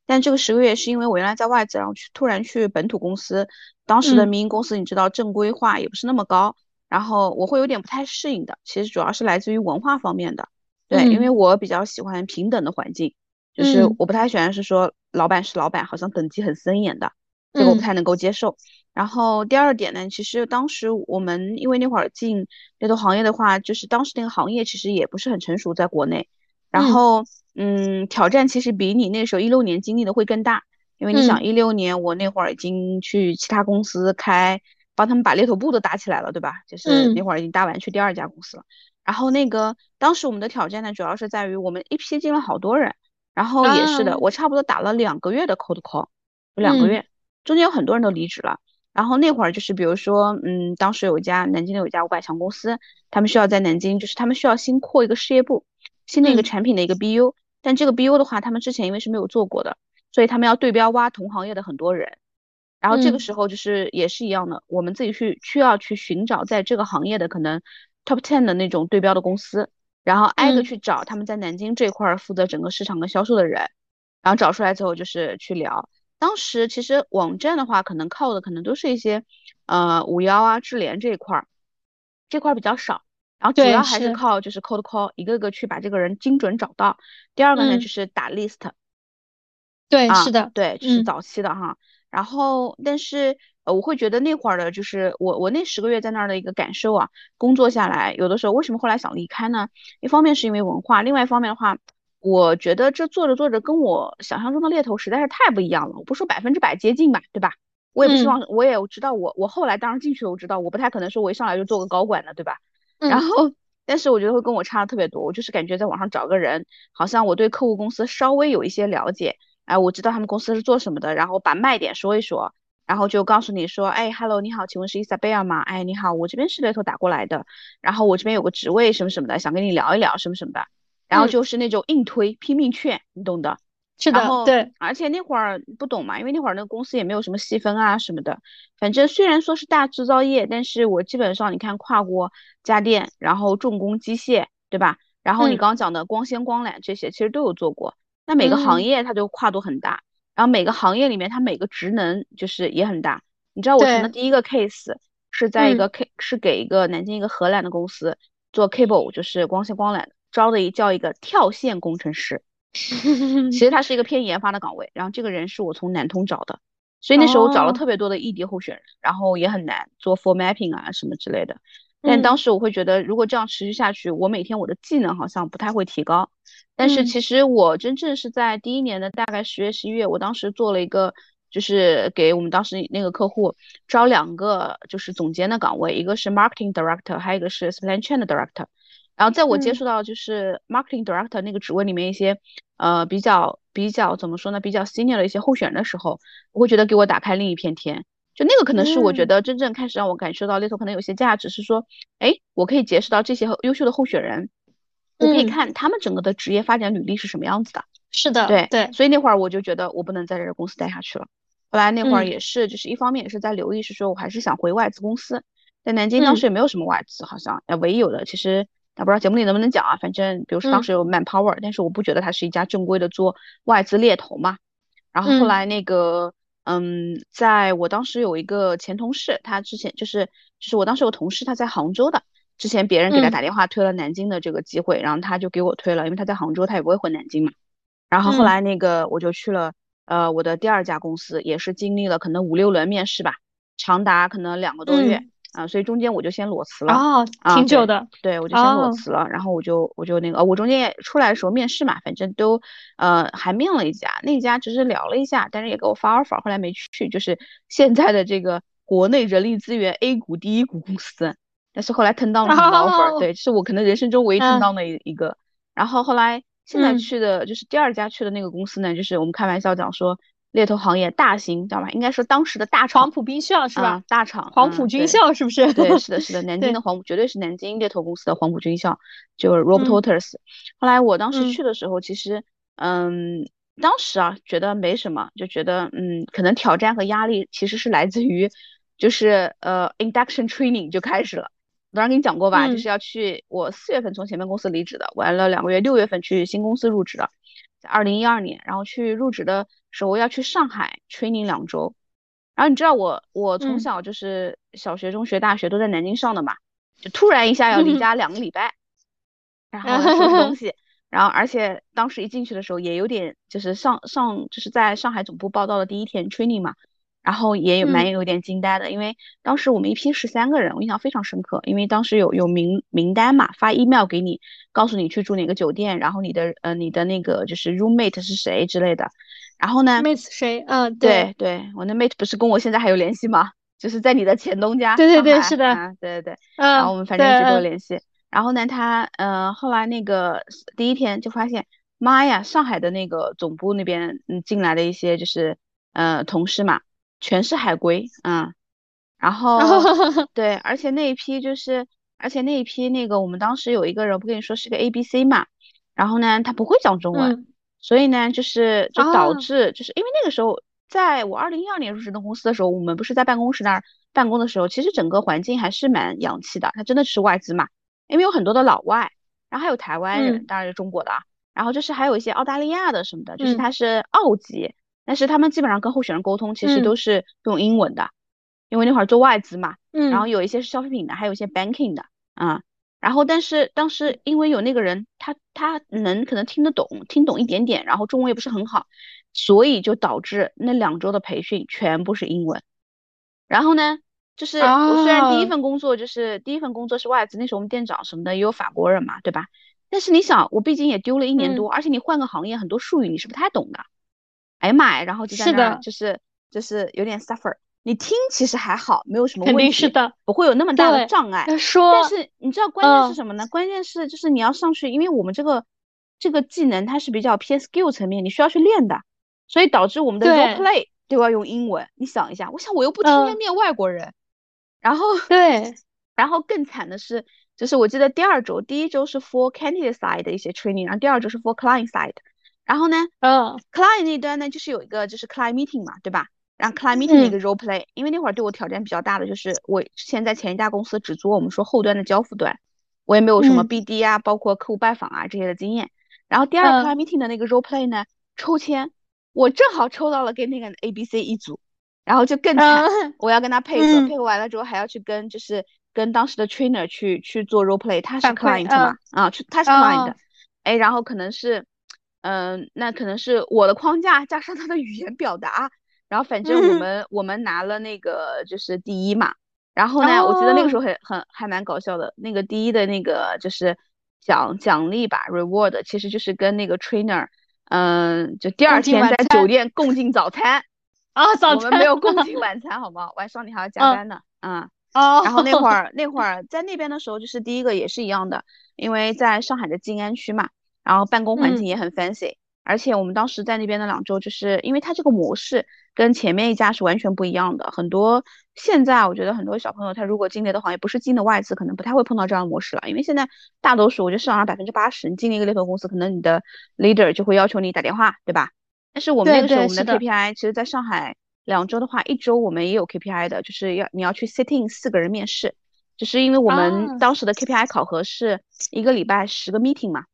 但这个十个月是因为我原来在外资，然后去突然去本土公司，当时的民营公司你知道正规化也不是那么高，然后我会有点不太适应的。其实主要是来自于文化方面的，对，因为我比较喜欢平等的环境，就是我不太喜欢是说老板是老板，好像等级很森严的，这个我不太能够接受。然后第二点呢，其实当时我们因为那会儿进猎头行业的话，就是当时那个行业其实也不是很成熟，在国内，然后。嗯，挑战其实比你那时候一六年经历的会更大，因为你想一六年我那会儿已经去其他公司开，帮他们把猎头部都打起来了，对吧？就是那会儿已经搭完去第二家公司了。然后那个当时我们的挑战呢，主要是在于我们一批进了好多人，然后也是的，我差不多打了两个月的 cold call，有两个月，中间有很多人都离职了。然后那会儿就是比如说，嗯，当时有一家南京的有一家五百强公司，他们需要在南京，就是他们需要新扩一个事业部，新的一个产品的一个 BU。但这个 BU 的话，他们之前因为是没有做过的，所以他们要对标挖同行业的很多人，然后这个时候就是也是一样的，我们自己去需要去寻找在这个行业的可能 top ten 的那种对标的公司，然后挨个去找他们在南京这块负责整个市场跟销售的人，然后找出来之后就是去聊。当时其实网站的话，可能靠的可能都是一些呃五幺啊、智联这一块儿，这块儿比较少。然后主要还是靠就是 cold call，一个个去把这个人精准找到。第二个呢就是打 list，对，是的，对，就是早期的哈。然后，但是呃，我会觉得那会儿的就是我我那十个月在那儿的一个感受啊，工作下来，有的时候为什么后来想离开呢？一方面是因为文化，另外一方面的话，我觉得这做着做着跟我想象中的猎头实在是太不一样了。我不说百分之百接近吧，对吧？我也不希望，我也知道我我后来当然进去我知道我不太可能说我一上来就做个高管的，对吧？然后，但是我觉得会跟我差的特别多。我就是感觉在网上找个人，好像我对客户公司稍微有一些了解，哎，我知道他们公司是做什么的，然后把卖点说一说，然后就告诉你说，哎，hello，你好，请问是伊莎贝尔吗？哎，你好，我这边是猎头打过来的，然后我这边有个职位什么什么的，想跟你聊一聊什么什么的，然后就是那种硬推、拼命劝，你懂的。是的，对，而且那会儿不懂嘛，因为那会儿那个公司也没有什么细分啊什么的。反正虽然说是大制造业，但是我基本上你看跨国家电，然后重工机械，对吧？然后你刚刚讲的光纤光缆这些，其实都有做过。那每个行业它就跨度很大，然后每个行业里面它每个职能就是也很大。你知道我成的第一个 case 是在一个 K 是给一个南京一个荷兰的公司做 cable，就是光纤光缆，招的一叫一个跳线工程师。其实他是一个偏研发的岗位，然后这个人是我从南通找的，所以那时候找了特别多的异地候选人，然后也很难做 for mapping 啊什么之类的。但当时我会觉得，如果这样持续下去，我每天我的技能好像不太会提高。但是其实我真正是在第一年的大概十月十一月，我当时做了一个，就是给我们当时那个客户招两个就是总监的岗位，一个是 marketing director，还有一个是 supply chain 的 director。然后在我接触到就是 marketing director 那个职位里面一些呃比较比较怎么说呢，比较 senior 的一些候选人的时候，我会觉得给我打开另一片天。就那个可能是我觉得真正开始让我感受到猎头可能有些价值，是说，哎，我可以结识到这些优秀的候选人，我可以看他们整个的职业发展履历是什么样子的。是的，对对。所以那会儿我就觉得我不能在这个公司待下去了。后来那会儿也是，就是一方面也是在留意，是说我还是想回外资公司。在南京当时也没有什么外资，好像，呃，唯一有的其实，我不知道节目里能不能讲啊。反正比如说当时有 Manpower，但是我不觉得它是一家正规的做外资猎头嘛。然后后来那个。嗯，在我当时有一个前同事，他之前就是就是我当时有同事，他在杭州的，之前别人给他打电话推了南京的这个机会，然后他就给我推了，因为他在杭州，他也不会回南京嘛。然后后来那个我就去了，呃，我的第二家公司，也是经历了可能五六轮面试吧，长达可能两个多月。啊，所以中间我就先裸辞了哦，挺久的，对，我就先裸辞了，然后我就我就那个，我中间也出来的时候面试嘛，反正都呃还面了一家，那家只是聊了一下，但是也给我发 offer，后来没去，就是现在的这个国内人力资源 A 股第一股公司，但是后来 turn down 了 offer，对，是我可能人生中唯一 turn down 的一一个，然后后来现在去的就是第二家去的那个公司呢，就是我们开玩笑讲说。猎头行业大型，知道吧？应该说当时的大厂，黄埔兵校是吧？大厂，黄埔军校是不是？对，是的，是的，南京的黄埔绝对是南京猎头公司的黄埔军校，就是 Robototters。后来我当时去的时候，其实，嗯，当时啊觉得没什么，就觉得，嗯，可能挑战和压力其实是来自于，就是呃，induction training 就开始了。我当时跟你讲过吧，就是要去，我四月份从前面公司离职的，完了两个月，六月份去新公司入职的，在二零一二年，然后去入职的。是我要去上海 training 两周，然后你知道我我从小就是小学、中学、大学都在南京上的嘛，就突然一下要离家两个礼拜，然后收拾东 西，然后而且当时一进去的时候也有点就是上上就是在上海总部报道的第一天 training 嘛。然后也有蛮有点惊呆的，因为当时我们一批十三个人，我印象非常深刻，因为当时有有名名单嘛，发 email 给你，告诉你去住哪个酒店，然后你的呃你的那个就是 roommate 是谁之类的。然后呢？mate 谁？嗯，对对，我那 mate 不是跟我现在还有联系吗？就是在你的前东家。对对对，是的，啊对对对。嗯。然后我们反正一直都有联系。然后呢，他呃后来那个第一天就发现，妈呀，上海的那个总部那边嗯进来的一些就是呃同事嘛。全是海归，嗯，然后 对，而且那一批就是，而且那一批那个我们当时有一个人不跟你说是个 A B C 嘛，然后呢他不会讲中文，所以呢就是就导致就是因为那个时候在我二零一二年入职的公司的时候，我们不是在办公室那儿办公的时候，其实整个环境还是蛮洋气的，它真的是外资嘛，因为有很多的老外，然后还有台湾人，当然是中国的啊，然后就是还有一些澳大利亚的什么的，就是他是澳籍。但是他们基本上跟候选人沟通，其实都是用英文的，因为那会儿做外资嘛，嗯，然后有一些是消费品的，还有一些 banking 的，啊，然后但是当时因为有那个人，他他能可能听得懂，听懂一点点，然后中文也不是很好，所以就导致那两周的培训全部是英文。然后呢，就是我虽然第一份工作就是第一份工作是外资，那时候我们店长什么的也有法国人嘛，对吧？但是你想，我毕竟也丢了一年多，而且你换个行业，很多术语你是不太懂的。哎呀妈呀，然后就在那儿，就是就是有点 suffer。你听其实还好，没有什么问题，肯定是的，不会有那么大的障碍。说，但是你知道关键是什么呢？关键是就是你要上去，因为我们这个这个技能它是比较偏 skill 层面，你需要去练的，所以导致我们的 role play 都要用英文。你想一下，我想我又不天天面外国人，然后对，然后更惨的是，就是我记得第二周，第一周是 for candidate side 的一些 training，然后第二周是 for client side。然后呢，嗯，client 那端呢，就是有一个就是 client meeting 嘛，对吧？然后 client meeting 的一个 role play，因为那会儿对我挑战比较大的就是我之前在前一家公司只做我们说后端的交付端，我也没有什么 BD 啊，包括客户拜访啊这些的经验。然后第二个 client meeting 的那个 role play 呢，抽签，我正好抽到了跟那个 A B C 一组，然后就更惨，我要跟他配合，配合完了之后还要去跟就是跟当时的 trainer 去去做 role play，他是 client 嘛，啊，去他是 client，哎，然后可能是。嗯，那可能是我的框架加上他的语言表达，然后反正我们我们拿了那个就是第一嘛。然后呢，我记得那个时候很很还蛮搞笑的，那个第一的那个就是奖奖励吧，reward，其实就是跟那个 trainer，嗯，就第二天在酒店共进早餐啊，早餐我们没有共进晚餐，好吗？晚上你还要加班呢，嗯。哦。然后那会儿 那会儿在那边的时候，就是第一个也是一样的，因为在上海的静安区嘛，然后办公环境也很 fancy。而且我们当时在那边的两周，就是因为它这个模式跟前面一家是完全不一样的。很多现在我觉得很多小朋友他如果进猎头行业，不是进的外资，可能不太会碰到这样的模式了。因为现在大多数，我觉得市场上百分之八十，你进了一个猎头公司，可能你的 leader 就会要求你打电话，对吧？但是我们那个时候我们的 KPI，其实在上海两周的话，一周我们也有 KPI 的，就是要你要去 sitting 四个人面试，就是因为我们当时的 KPI 考核是一个礼拜十个 meeting 嘛。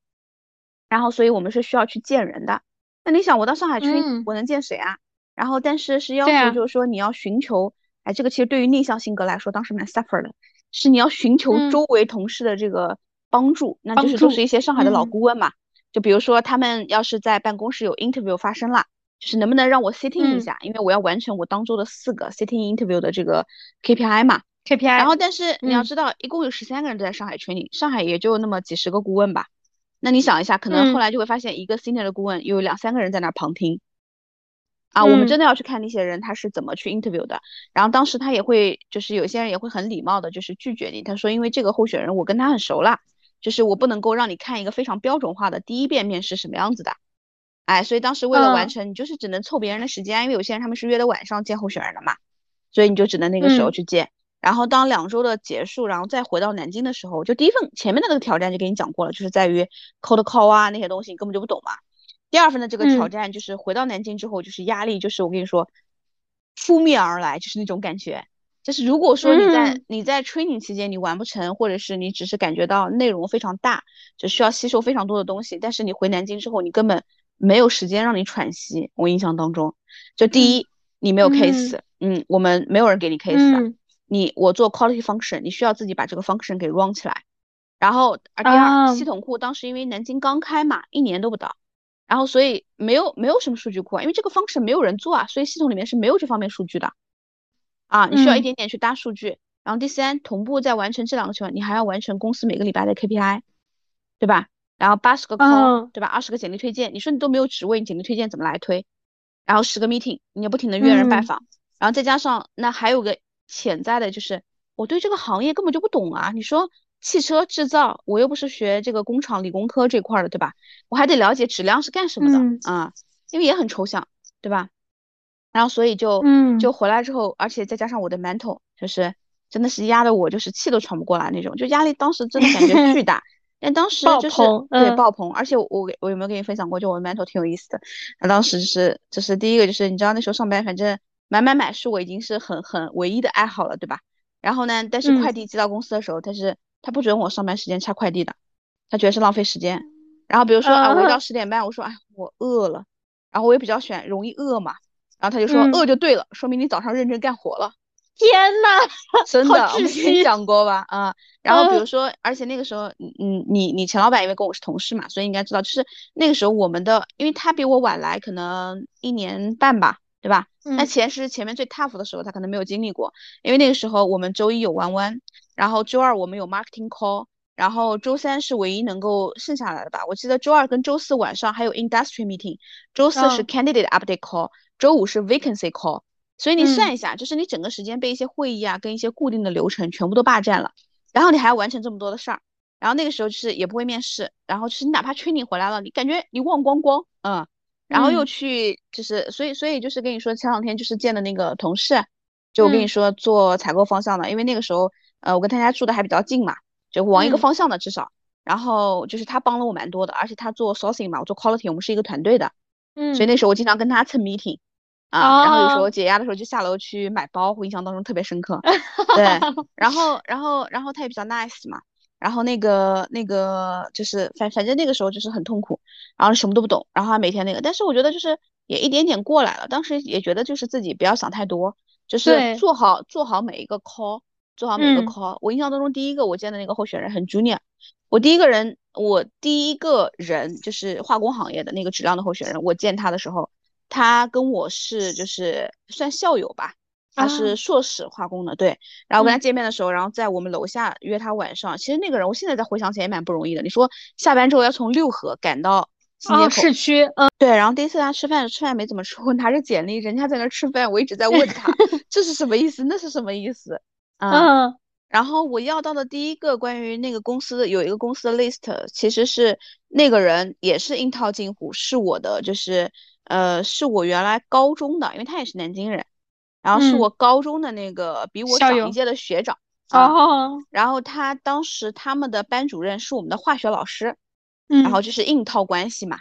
然后，所以我们是需要去见人的。那你想，我到上海去，我能见谁啊？然后，但是是要求，就是说你要寻求，哎，这个其实对于内向性格来说，当时蛮 suffer 的，是你要寻求周围同事的这个帮助，那就是都是一些上海的老顾问嘛。就比如说，他们要是在办公室有 interview 发生了，就是能不能让我 sitting 一下，因为我要完成我当周的四个 sitting interview 的这个 KPI 嘛。KPI。然后，但是你要知道，一共有十三个人都在上海 training，上海也就那么几十个顾问吧。那你想一下，可能后来就会发现，一个 senior 的顾问有两三个人在那旁听，啊，我们真的要去看那些人他是怎么去 interview 的。然后当时他也会，就是有些人也会很礼貌的，就是拒绝你。他说，因为这个候选人我跟他很熟了，就是我不能够让你看一个非常标准化的第一遍面试什么样子的。哎，所以当时为了完成，你就是只能凑别人的时间，因为有些人他们是约的晚上见候选人的嘛，所以你就只能那个时候去见。然后当两周的结束，然后再回到南京的时候，就第一份前面的那个挑战就给你讲过了，就是在于 cold call 啊那些东西你根本就不懂嘛。第二份的这个挑战就是回到南京之后，就是压力，就是我跟你说扑面而来，就是那种感觉。就是如果说你在你在 training 期间你完不成，或者是你只是感觉到内容非常大，就需要吸收非常多的东西，但是你回南京之后，你根本没有时间让你喘息。我印象当中，就第一你没有 case，嗯，我们没有人给你 case。你我做 quality function，你需要自己把这个 function 给 run 起来，然后啊第二系统库当时因为南京刚开嘛，一年都不到，然后所以没有没有什么数据库啊，因为这个 function 没有人做啊，所以系统里面是没有这方面数据的，啊你需要一点点去搭数据，然后第三同步在完成这两个情况，你还要完成公司每个礼拜的 KPI，对吧？然后八十个 call，对吧？二十个简历推荐，你说你都没有职位，你简历推荐怎么来推？然后十个 meeting，你要不停的约人拜访，然后再加上那还有个。潜在的就是我对这个行业根本就不懂啊！你说汽车制造，我又不是学这个工厂理工科这块的，对吧？我还得了解质量是干什么的啊，因为也很抽象，对吧？然后所以就就回来之后，而且再加上我的 mental，就是真的是压的我就是气都喘不过来那种，就压力当时真的感觉巨大。但当时就是对爆棚，而且我我有没有跟你分享过？就我的 mental 挺有意思的。那当时是就是第一个就是你知道那时候上班反正。买买买是我已经是很很唯一的爱好了，对吧？然后呢，但是快递寄到公司的时候，他是他不准我上班时间拆快递的，他觉得是浪费时间。然后比如说啊，我一到十点半，我说哎我饿了，然后我也比较喜欢容易饿嘛，然后他就说饿就对了，说明你早上认真干活了。天呐，真的，我跟你讲过吧？啊，然后比如说，而且那个时候，嗯嗯，你你陈老板因为跟我是同事嘛，所以应该知道，就是那个时候我们的，因为他比我晚来可能一年半吧。对吧？那前是前面最 tough 的时候，他可能没有经历过，因为那个时候我们周一有弯弯，然后周二我们有 marketing call，然后周三是唯一能够剩下来的吧？我记得周二跟周四晚上还有 industry meeting，周四是 candidate update call，周五是 vacancy call，所以你算一下，就是你整个时间被一些会议啊跟一些固定的流程全部都霸占了，然后你还要完成这么多的事儿，然后那个时候就是也不会面试，然后就是你哪怕 training 回来了，你感觉你忘光光，嗯。然后又去，就是所以所以就是跟你说，前两天就是见的那个同事，就我跟你说做采购方向的，因为那个时候呃我跟他家住的还比较近嘛，就往一个方向的至少。然后就是他帮了我蛮多的，而且他做 sourcing 嘛，我做 quality，我们是一个团队的。嗯。所以那时候我经常跟他蹭 meeting，啊，然后有时候解压的时候就下楼去买包，我印象当中特别深刻。对。然后然后然后他也比较 nice 嘛。然后那个那个就是反反正那个时候就是很痛苦，然后什么都不懂，然后还每天那个，但是我觉得就是也一点点过来了。当时也觉得就是自己不要想太多，就是做好做好每一个 call，做好每一个 call。我印象当中第一个我见的那个候选人很 junior，我第一个人我第一个人就是化工行业的那个质量的候选人，我见他的时候，他跟我是就是算校友吧。他是硕士化工的，对。然后我跟他见面的时候，然后在我们楼下约他晚上。其实那个人，我现在再回想起来也蛮不容易的。你说下班之后要从六合赶到新街口市区，嗯，对。然后第一次他吃饭，吃饭没怎么吃，我 拿着简历，人家在那吃饭，我一直在问他 这是什么意思，那是什么意思。嗯，然后我要到的第一个关于那个公司的有一个公司的 list，其实是那个人也是樱桃金虎，是我的就是呃是我原来高中的，因为他也是南京人，然后是我高中的那个比我长一届的学长。哦，然后他当时他们的班主任是我们的化学老师，然后就是硬套关系嘛。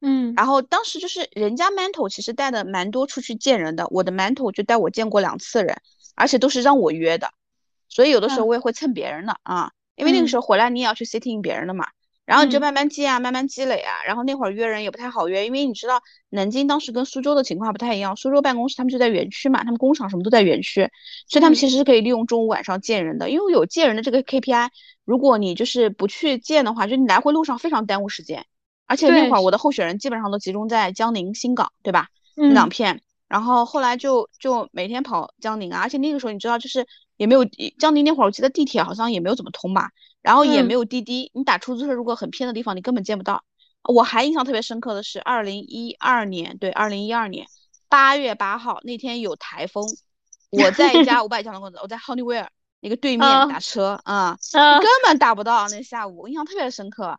嗯，然后当时就是人家 mentor 其实带的蛮多出去见人的，我的 mentor 就带我见过两次人，而且都是让我约的，所以有的时候我也会蹭别人的啊，因为那个时候回来你也要去 sitting 别人的嘛，然后你就慢慢积啊，慢慢积累啊，然后那会儿约人也不太好约，因为你知道南京当时跟苏州的情况不太一样，苏州办公室他们就在园区嘛，他们工厂什么都在园区，所以他们其实是可以利用中午晚上见人的，因为有见人的这个 KPI，如果你就是不去见的话，就你来回路上非常耽误时间。而且那会儿我的候选人基本上都集中在江宁、新港，对吧？那两片。然后后来就就每天跑江宁啊，而且那个时候你知道，就是也没有江宁那会儿，我记得地铁好像也没有怎么通吧，然后也没有滴滴，你打出租车如果很偏的地方，你根本见不到。我还印象特别深刻的是二零一二年，对，二零一二年八月八号那天有台风，我在一家五百强的公司，我在 Honeywell 那个对面打车啊，根本打不到。那下午印象特别深刻。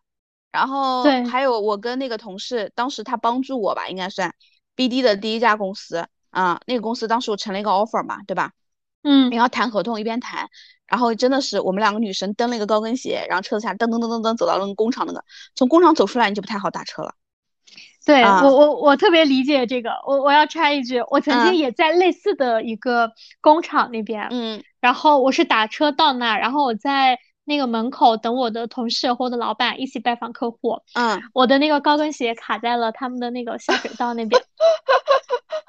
然后还有我跟那个同事，当时他帮助我吧，应该算 BD 的第一家公司啊。那个公司当时我成了一个 offer 嘛，对吧？嗯。然后谈合同一边谈，然后真的是我们两个女生蹬了一个高跟鞋，然后车子下噔噔噔噔噔走到那个工厂那个，从工厂走出来你就不太好打车了。对我我我特别理解这个，我我要插一句，我曾经也在类似的一个工厂那边，嗯，然后我是打车到那，然后我在。那个门口等我的同事或者老板一起拜访客户，嗯，我的那个高跟鞋卡在了他们的那个下水道那边，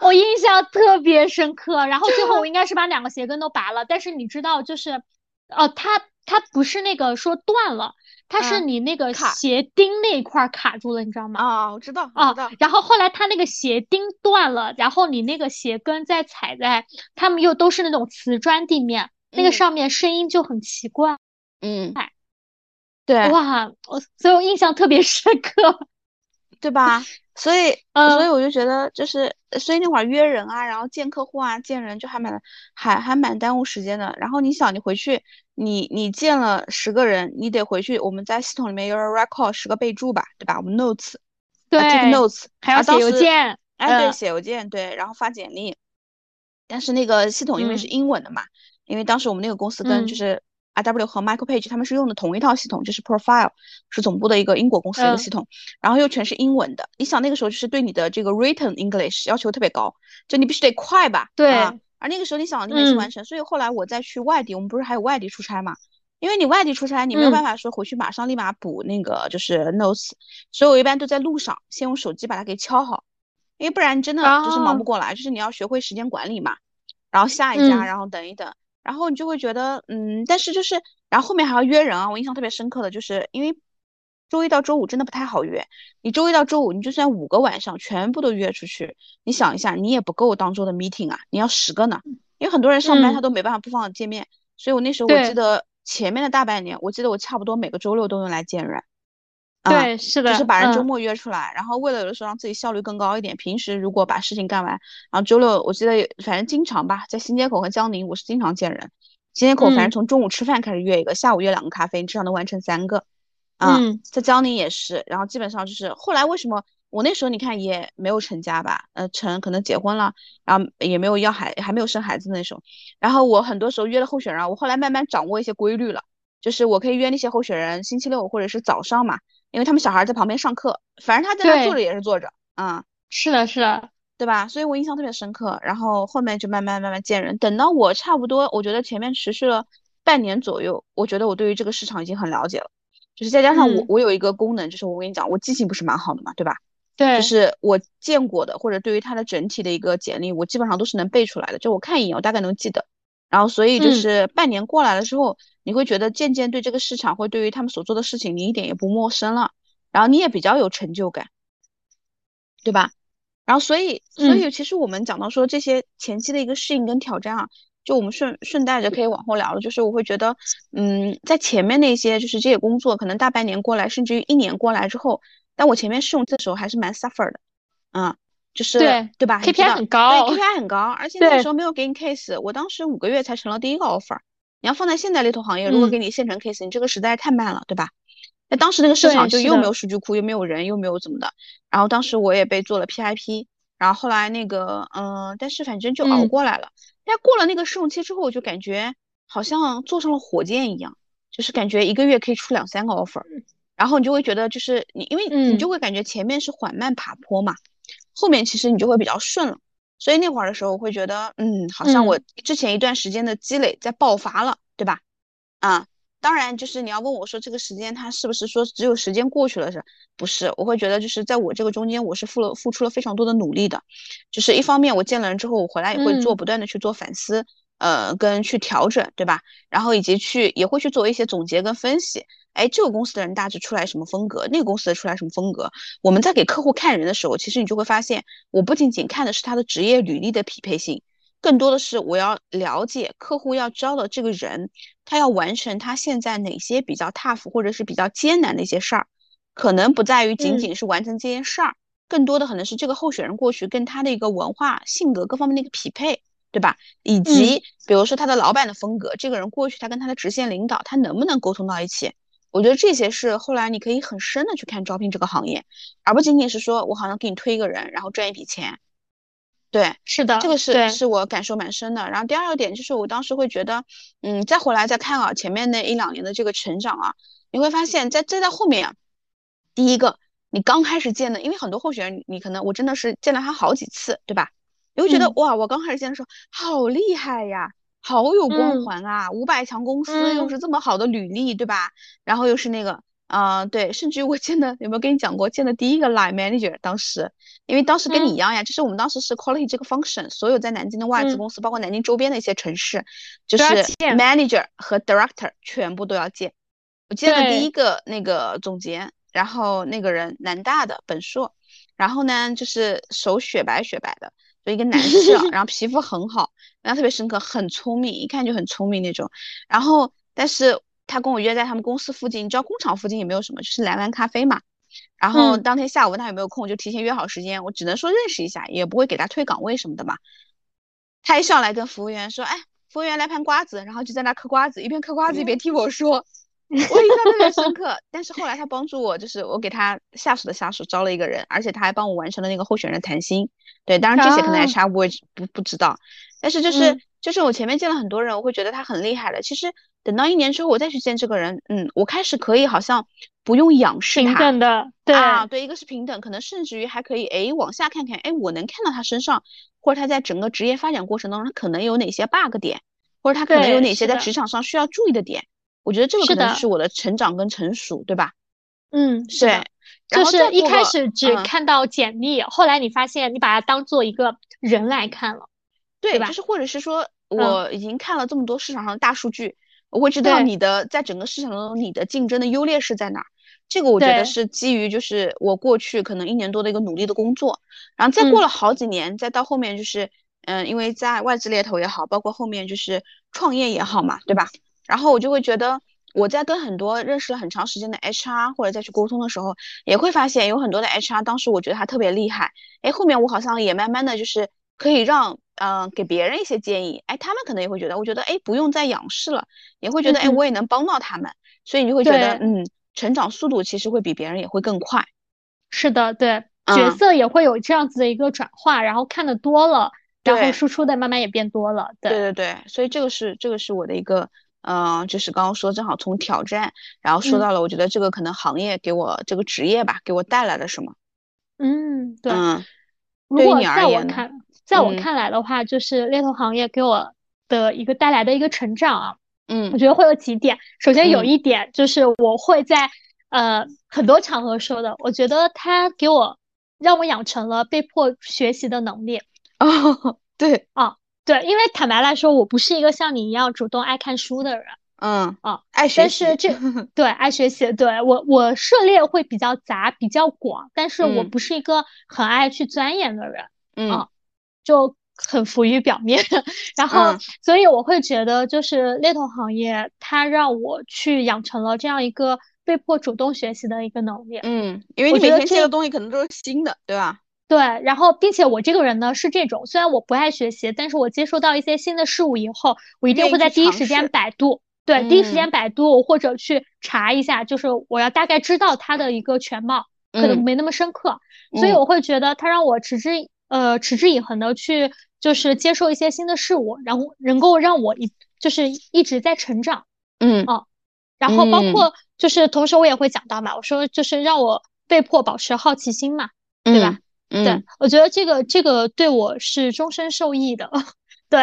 我印象特别深刻。然后最后我应该是把两个鞋跟都拔了，但是你知道，就是，哦，它它不是那个说断了，它是你那个鞋钉那一块卡住了，你知道吗？啊，我知道，啊，知道。然后后来它那个鞋钉断了，然后你那个鞋跟再踩在，他们又都是那种瓷砖地面，那个上面声音就很奇怪。嗯，对，哇，我所以我印象特别深刻，对吧？所以，所以我就觉得，就是，所以那会儿约人啊，然后见客户啊，见人就还蛮，还还蛮耽误时间的。然后你想，你回去，你你见了十个人，你得回去，我们在系统里面有 record 十个备注吧，对吧？我们 notes，对，notes，还要写邮件，哎，对，写邮件，对，然后发简历。但是那个系统因为是英文的嘛，因为当时我们那个公司跟就是。R W 和 Michael Page 他们是用的同一套系统，就是 Profile 是总部的一个英国公司的一个系统，然后又全是英文的。你想那个时候就是对你的这个 Written English 要求特别高，就你必须得快吧？对。啊而那个时候你想你每次完成，所以后来我再去外地，我们不是还有外地出差嘛？因为你外地出差，你没有办法说回去马上立马补那个就是 Notes，所以我一般都在路上先用手机把它给敲好，因为不然真的就是忙不过来，就是你要学会时间管理嘛。然后下一家，然后等一等。然后你就会觉得，嗯，但是就是，然后后面还要约人啊。我印象特别深刻的就是，因为周一到周五真的不太好约。你周一到周五，你就算五个晚上全部都约出去，你想一下，你也不够当周的 meeting 啊，你要十个呢。因为很多人上班他都没办法不放见面，所以我那时候我记得前面的大半年，我记得我差不多每个周六都用来见人。对，是的，就是把人周末约出来，然后为了有的时候让自己效率更高一点，平时如果把事情干完，然后周六我记得反正经常吧，在新街口和江宁，我是经常见人。新街口反正从中午吃饭开始约一个，下午约两个咖啡，你至少能完成三个。啊，在江宁也是，然后基本上就是后来为什么我那时候你看也没有成家吧，呃，成可能结婚了，然后也没有要孩，还没有生孩子那时候，然后我很多时候约的候选人，我后来慢慢掌握一些规律了，就是我可以约那些候选人星期六或者是早上嘛。因为他们小孩在旁边上课，反正他在那坐着也是坐着，啊，是的，是的，对吧？所以我印象特别深刻。然后后面就慢慢慢慢见人，等到我差不多，我觉得前面持续了半年左右，我觉得我对于这个市场已经很了解了。就是再加上我，我有一个功能，就是我跟你讲，我记性不是蛮好的嘛，对吧？对，就是我见过的，或者对于它的整体的一个简历，我基本上都是能背出来的。就我看一眼，我大概能记得。然后所以就是半年过来了之后。你会觉得渐渐对这个市场，会对于他们所做的事情，你一点也不陌生了，然后你也比较有成就感，对吧？然后所以，所以其实我们讲到说这些前期的一个适应跟挑战啊，就我们顺顺带着可以往后聊了，就是我会觉得，嗯，在前面那些就是这些工作，可能大半年过来，甚至于一年过来之后，但我前面试用期的时候还是蛮 suffer 的，嗯，就是对对吧？KPI 很高，对 KPI 很高，而且那时候没有给你 case，我当时五个月才成了第一个 offer。你要放在现在猎头行业，如果给你现成 case，你这个实在太慢了，对吧？那当时那个市场就又没有数据库，又没有人，又没有怎么的。然后当时我也被做了 PIP，然后后来那个，嗯，但是反正就熬过来了。但过了那个试用期之后，我就感觉好像坐上了火箭一样，就是感觉一个月可以出两三个 offer，然后你就会觉得就是你，因为你就会感觉前面是缓慢爬坡嘛，后面其实你就会比较顺了。所以那会儿的时候，我会觉得，嗯，好像我之前一段时间的积累在爆发了，对吧？啊。当然，就是你要问我说这个时间它是不是说只有时间过去了是不是？我会觉得就是在我这个中间，我是付了付出了非常多的努力的。就是一方面我见了人之后，我回来也会做不断的去做反思，呃，跟去调整，对吧？然后以及去也会去做一些总结跟分析。哎，这个公司的人大致出来什么风格？那个公司的出来什么风格？我们在给客户看人的时候，其实你就会发现，我不仅仅看的是他的职业履历的匹配性。更多的是我要了解客户要招的这个人，他要完成他现在哪些比较 tough 或者是比较艰难的一些事儿，可能不在于仅仅是完成这件事儿，更多的可能是这个候选人过去跟他的一个文化、性格各方面的一个匹配，对吧？以及比如说他的老板的风格，这个人过去他跟他的直线领导他能不能沟通到一起？我觉得这些是后来你可以很深的去看招聘这个行业，而不仅仅是说我好像给你推一个人，然后赚一笔钱。对，是的，这个是是我感受蛮深的。然后第二个点就是，我当时会觉得，嗯，再回来再看啊，前面那一两年的这个成长啊，你会发现在再到后面，第一个，你刚开始见的，因为很多候选人，你可能我真的是见了他好几次，对吧？你会觉得哇，我刚开始见的时候好厉害呀，好有光环啊，五百强公司又是这么好的履历，对吧？然后又是那个。啊，对，甚至于我见的有没有跟你讲过，见的第一个 line manager，当时，因为当时跟你一样呀，就是我们当时是 quality 这个 function，所有在南京的外资公司，包括南京周边的一些城市，就是 manager 和 director 全部都要见。我见的第一个那个总监，然后那个人南大的本硕，然后呢就是手雪白雪白的，就一个男士，然后皮肤很好，印象特别深刻，很聪明，一看就很聪明那种。然后但是。他跟我约在他们公司附近，你知道工厂附近也没有什么，就是蓝湾咖啡嘛。然后当天下午问他有没有空，就提前约好时间。我只能说认识一下，也不会给他推岗位什么的嘛。他一上来跟服务员说：“哎，服务员来盘瓜子。”然后就在那嗑瓜子，一边嗑瓜子一边听我说。我印象特别深刻。但是后来他帮助我，就是我给他下属的下属招了一个人，而且他还帮我完成了那个候选人谈心。对，当然这些可能 HR 不会不不知道，但是就是就是我前面见了很多人，我会觉得他很厉害的。其实。等到一年之后，我再去见这个人，嗯，我开始可以好像不用仰视他，平等的，对啊，对，一个是平等，可能甚至于还可以，哎，往下看看，哎，我能看到他身上，或者他在整个职业发展过程当中，他可能有哪些 bug 点，或者他可能有哪些在职场上需要注意的点，我觉得这个可能是我的成长跟成熟，对吧？嗯，对，就是一开始只看到简历，后来你发现你把它当做一个人来看了，对吧？就是或者是说我已经看了这么多市场上的大数据。我会知道你的在整个市场中你的竞争的优劣势在哪儿，这个我觉得是基于就是我过去可能一年多的一个努力的工作，然后再过了好几年，再到后面就是嗯，因为在外资猎头也好，包括后面就是创业也好嘛，对吧？然后我就会觉得我在跟很多认识了很长时间的 HR 或者再去沟通的时候，也会发现有很多的 HR 当时我觉得他特别厉害，哎，后面我好像也慢慢的就是可以让。嗯，给别人一些建议，哎，他们可能也会觉得，我觉得，哎，不用再仰视了，也会觉得，哎，我也能帮到他们，所以你就会觉得，嗯，成长速度其实会比别人也会更快。是的，对，角色也会有这样子的一个转化，然后看的多了，然后输出的慢慢也变多了。对对对，所以这个是这个是我的一个，嗯，就是刚刚说正好从挑战，然后说到了，我觉得这个可能行业给我这个职业吧，给我带来了什么？嗯，对。嗯，对于你而言呢？在我看来的话，就是猎头行业给我的一个带来的一个成长啊，嗯，我觉得会有几点。首先有一点就是我会在呃很多场合说的，我觉得它给我让我养成了被迫学习的能力。哦，对，啊，对，因为坦白来说，我不是一个像你一样主动爱看书的人。嗯，啊，爱学习。但是这对爱学习，对我我涉猎会比较杂，比较广，但是我不是一个很爱去钻研的人。嗯。就很浮于表面，然后，所以我会觉得，就是猎头行业，它让我去养成了这样一个被迫主动学习的一个能力。嗯，因为你每天接的东西可能都是新的，对吧？对，然后并且我这个人呢是这种，虽然我不爱学习，但是我接收到一些新的事物以后，我一定会在第一时间百度，对，第一时间百度或者去查一下，就是我要大概知道它的一个全貌，可能没那么深刻，所以我会觉得它让我持之呃持之以恒的去就是接受一些新的事物，然后能够让我一就是一直在成长，嗯。啊，然后包括就是同时我也会讲到嘛，我说就是让我被迫保持好奇心嘛，对吧？对，我觉得这个这个对我是终身受益的。对，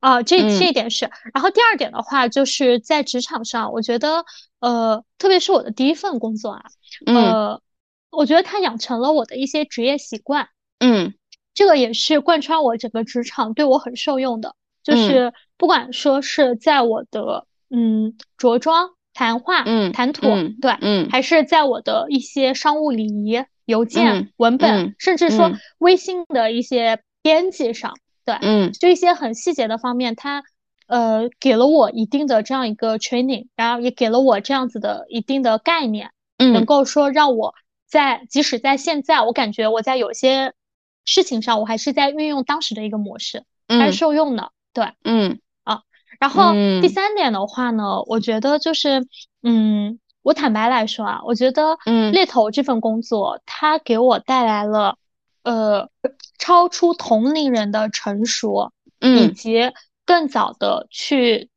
啊，这这一点是。然后第二点的话，就是在职场上，我觉得，呃，特别是我的第一份工作啊，呃，我觉得它养成了我的一些职业习惯。嗯，这个也是贯穿我整个职场，对我很受用的。就是不管说是在我的嗯着装、谈话、嗯谈吐，对，嗯，还是在我的一些商务礼仪。邮件、文本，甚至说微信的一些编辑上，对，嗯，就一些很细节的方面，它呃给了我一定的这样一个 training，然后也给了我这样子的一定的概念，嗯，能够说让我在即使在现在，我感觉我在有些事情上，我还是在运用当时的一个模式，还是受用的，对，嗯。啊，然后第三点的话呢，我觉得就是嗯。我坦白来说啊，我觉得，嗯，猎头这份工作，它给我带来了，呃，超出同龄人的成熟，嗯，以及更早的去，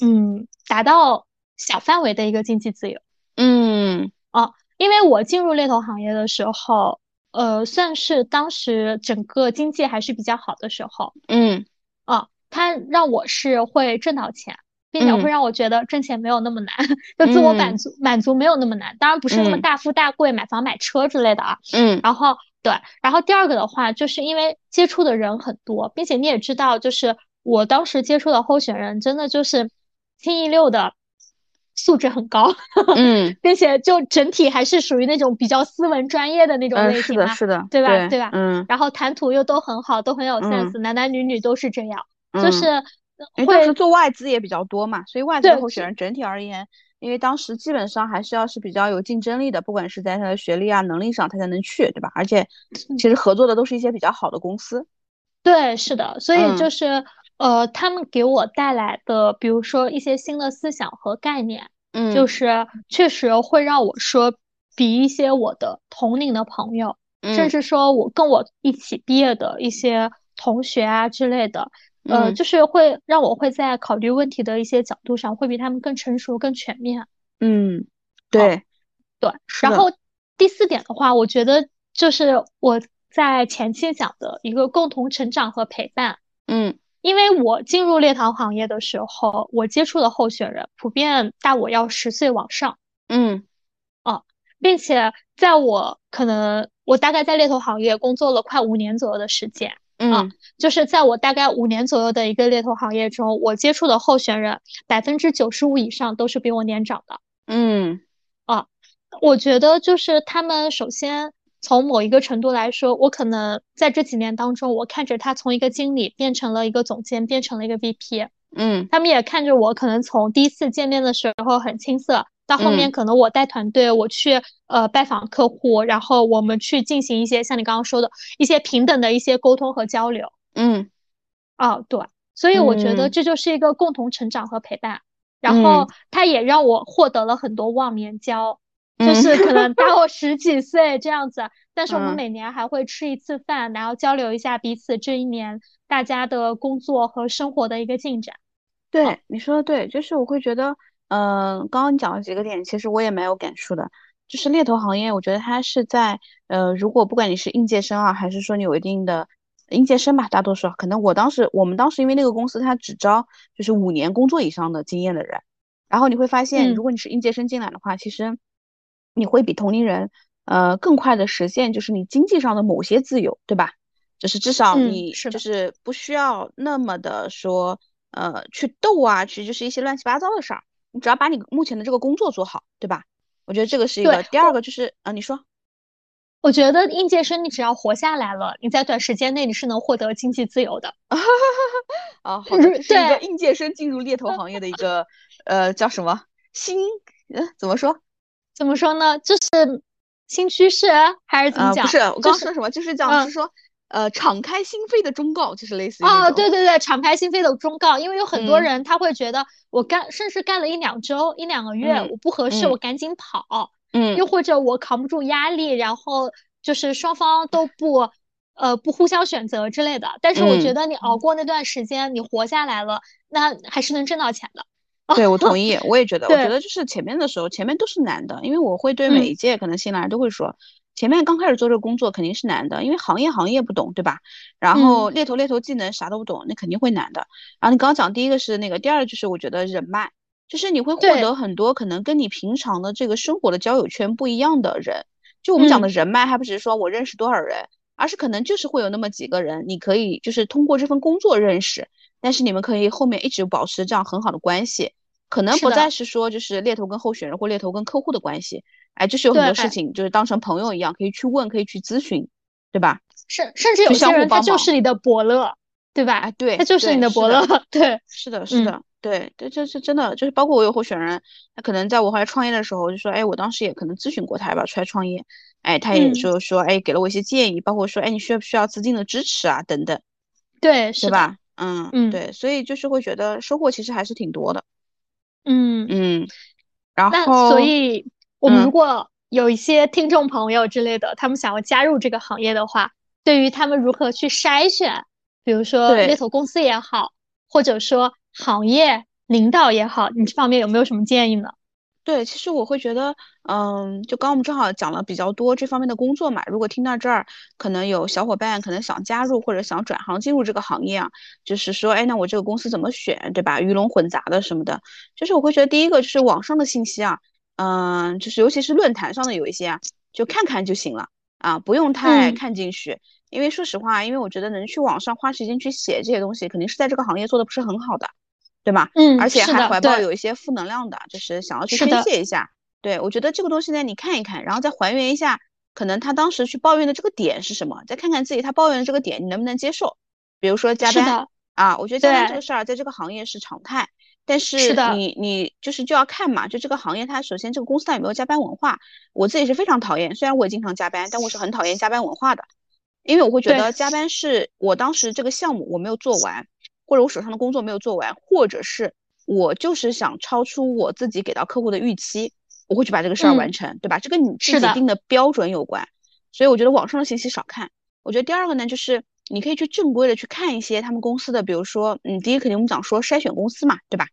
嗯，达到小范围的一个经济自由，嗯，啊，因为我进入猎头行业的时候，呃，算是当时整个经济还是比较好的时候，嗯，啊，它让我是会挣到钱。并且会让我觉得挣钱没有那么难，就自我满足满足没有那么难。当然不是那么大富大贵、买房买车之类的啊。嗯。然后对，然后第二个的话，就是因为接触的人很多，并且你也知道，就是我当时接触的候选人，真的就是清一六的素质很高。嗯。并且就整体还是属于那种比较斯文专业的那种类型嘛。是的，是的，对吧？对吧？嗯。然后谈吐又都很好，都很有 sense，男男女女都是这样，就是。因为当时做外资也比较多嘛，所以外资的候选人整体而言，因为当时基本上还是要是比较有竞争力的，不管是在他的学历啊、能力上，他才能去，对吧？而且其实合作的都是一些比较好的公司。对，是的，所以就是呃，他们给我带来的，比如说一些新的思想和概念，嗯，就是确实会让我说比一些我的同龄的朋友，甚至说我跟我一起毕业的一些同学啊之类的。呃，就是会让我会在考虑问题的一些角度上，会比他们更成熟、更全面。嗯，对，对。然后第四点的话，我觉得就是我在前期讲的一个共同成长和陪伴。嗯，因为我进入猎头行业的时候，我接触的候选人普遍大我要十岁往上。嗯，哦，并且在我可能我大概在猎头行业工作了快五年左右的时间。嗯，就是在我大概五年左右的一个猎头行业中，我接触的候选人百分之九十五以上都是比我年长的。嗯，啊，我觉得就是他们首先从某一个程度来说，我可能在这几年当中，我看着他从一个经理变成了一个总监，变成了一个 VP。嗯，他们也看着我可能从第一次见面的时候很青涩。到后面可能我带团队，我去呃拜访客户，然后我们去进行一些像你刚刚说的一些平等的一些沟通和交流。嗯，哦对，所以我觉得这就是一个共同成长和陪伴。然后他也让我获得了很多忘年交，就是可能大我十几岁这样子，但是我们每年还会吃一次饭，然后交流一下彼此这一年大家的工作和生活的一个进展。对，你说的对，就是我会觉得。嗯，刚刚你讲了几个点，其实我也蛮有感触的。就是猎头行业，我觉得它是在呃，如果不管你是应届生啊，还是说你有一定的应届生吧，大多数可能我当时我们当时因为那个公司它只招就是五年工作以上的经验的人，然后你会发现，如果你是应届生进来的话，其实你会比同龄人呃更快的实现就是你经济上的某些自由，对吧？就是至少你就是不需要那么的说呃去斗啊，去就是一些乱七八糟的事儿。你只要把你目前的这个工作做好，对吧？我觉得这个是一个。第二个就是，啊，你说，我觉得应届生你只要活下来了，你在短时间内你是能获得经济自由的。啊，好的，是一个应届生进入猎头行业的一个，呃，叫什么新？嗯，怎么说？怎么说呢？就是新趋势还是怎么讲？不是，我刚说什么？就是讲是说，呃，敞开心扉的忠告，就是类似于哦，对对对，敞开心扉的忠告，因为有很多人他会觉得，我干，甚至干了一两周、一两个月，我不合适，我赶紧跑，嗯，又或者我扛不住压力，然后就是双方都不。呃，不互相选择之类的，但是我觉得你熬过那段时间，你活下来了，那还是能挣到钱的。对，我同意，我也觉得，我觉得就是前面的时候，前面都是难的，因为我会对每一届可能新来都会说，前面刚开始做这个工作肯定是难的，因为行业行业不懂，对吧？然后猎头猎头技能啥都不懂，那肯定会难的。然后你刚刚讲第一个是那个，第二个就是我觉得人脉，就是你会获得很多可能跟你平常的这个生活的交友圈不一样的人。就我们讲的人脉，还不只是说我认识多少人。而是可能就是会有那么几个人，你可以就是通过这份工作认识，但是你们可以后面一直保持这样很好的关系，可能不再是说就是猎头跟候选人或猎头跟客户的关系，哎，就是有很多事情就是当成朋友一样，可以去问，可以去咨询，对吧？甚甚至有些人他就是你的伯乐，对吧？哎，对，他就是你的伯乐，对，是的，是的。对，这这是真的，就是包括我有候选人，他可能在我后来创业的时候就说，哎，我当时也可能咨询过他，要不要出来创业，哎，他也就说，哎，给了我一些建议，包括说，哎，你需要不需要资金的支持啊，等等，对，是吧？嗯嗯，对，所以就是会觉得收获其实还是挺多的，嗯嗯，然后，所以我们如果有一些听众朋友之类的，他们想要加入这个行业的话，对于他们如何去筛选，比如说猎头公司也好，或者说。行业领导也好，你这方面有没有什么建议呢？对，其实我会觉得，嗯，就刚我们正好讲了比较多这方面的工作嘛。如果听到这儿，可能有小伙伴可能想加入或者想转行进入这个行业啊，就是说，哎，那我这个公司怎么选，对吧？鱼龙混杂的什么的，就是我会觉得第一个就是网上的信息啊，嗯，就是尤其是论坛上的有一些啊，就看看就行了啊，不用太看进去。因为说实话，因为我觉得能去网上花时间去写这些东西，肯定是在这个行业做的不是很好的。对吧？嗯，而且还怀抱有一些负能量的，就是想要去宣泄一下。对我觉得这个东西呢，你看一看，然后再还原一下，可能他当时去抱怨的这个点是什么，再看看自己他抱怨的这个点你能不能接受。比如说加班啊，我觉得加班这个事儿在这个行业是常态，但是你你就是就要看嘛，就这个行业它首先这个公司它有没有加班文化。我自己是非常讨厌，虽然我也经常加班，但我是很讨厌加班文化的，因为我会觉得加班是我当时这个项目我没有做完。或者我手上的工作没有做完，或者是我就是想超出我自己给到客户的预期，我会去把这个事儿完成，对吧？这跟你自己定的标准有关。所以我觉得网上的信息少看。我觉得第二个呢，就是你可以去正规的去看一些他们公司的，比如说，嗯，第一肯定我们讲说筛选公司嘛，对吧？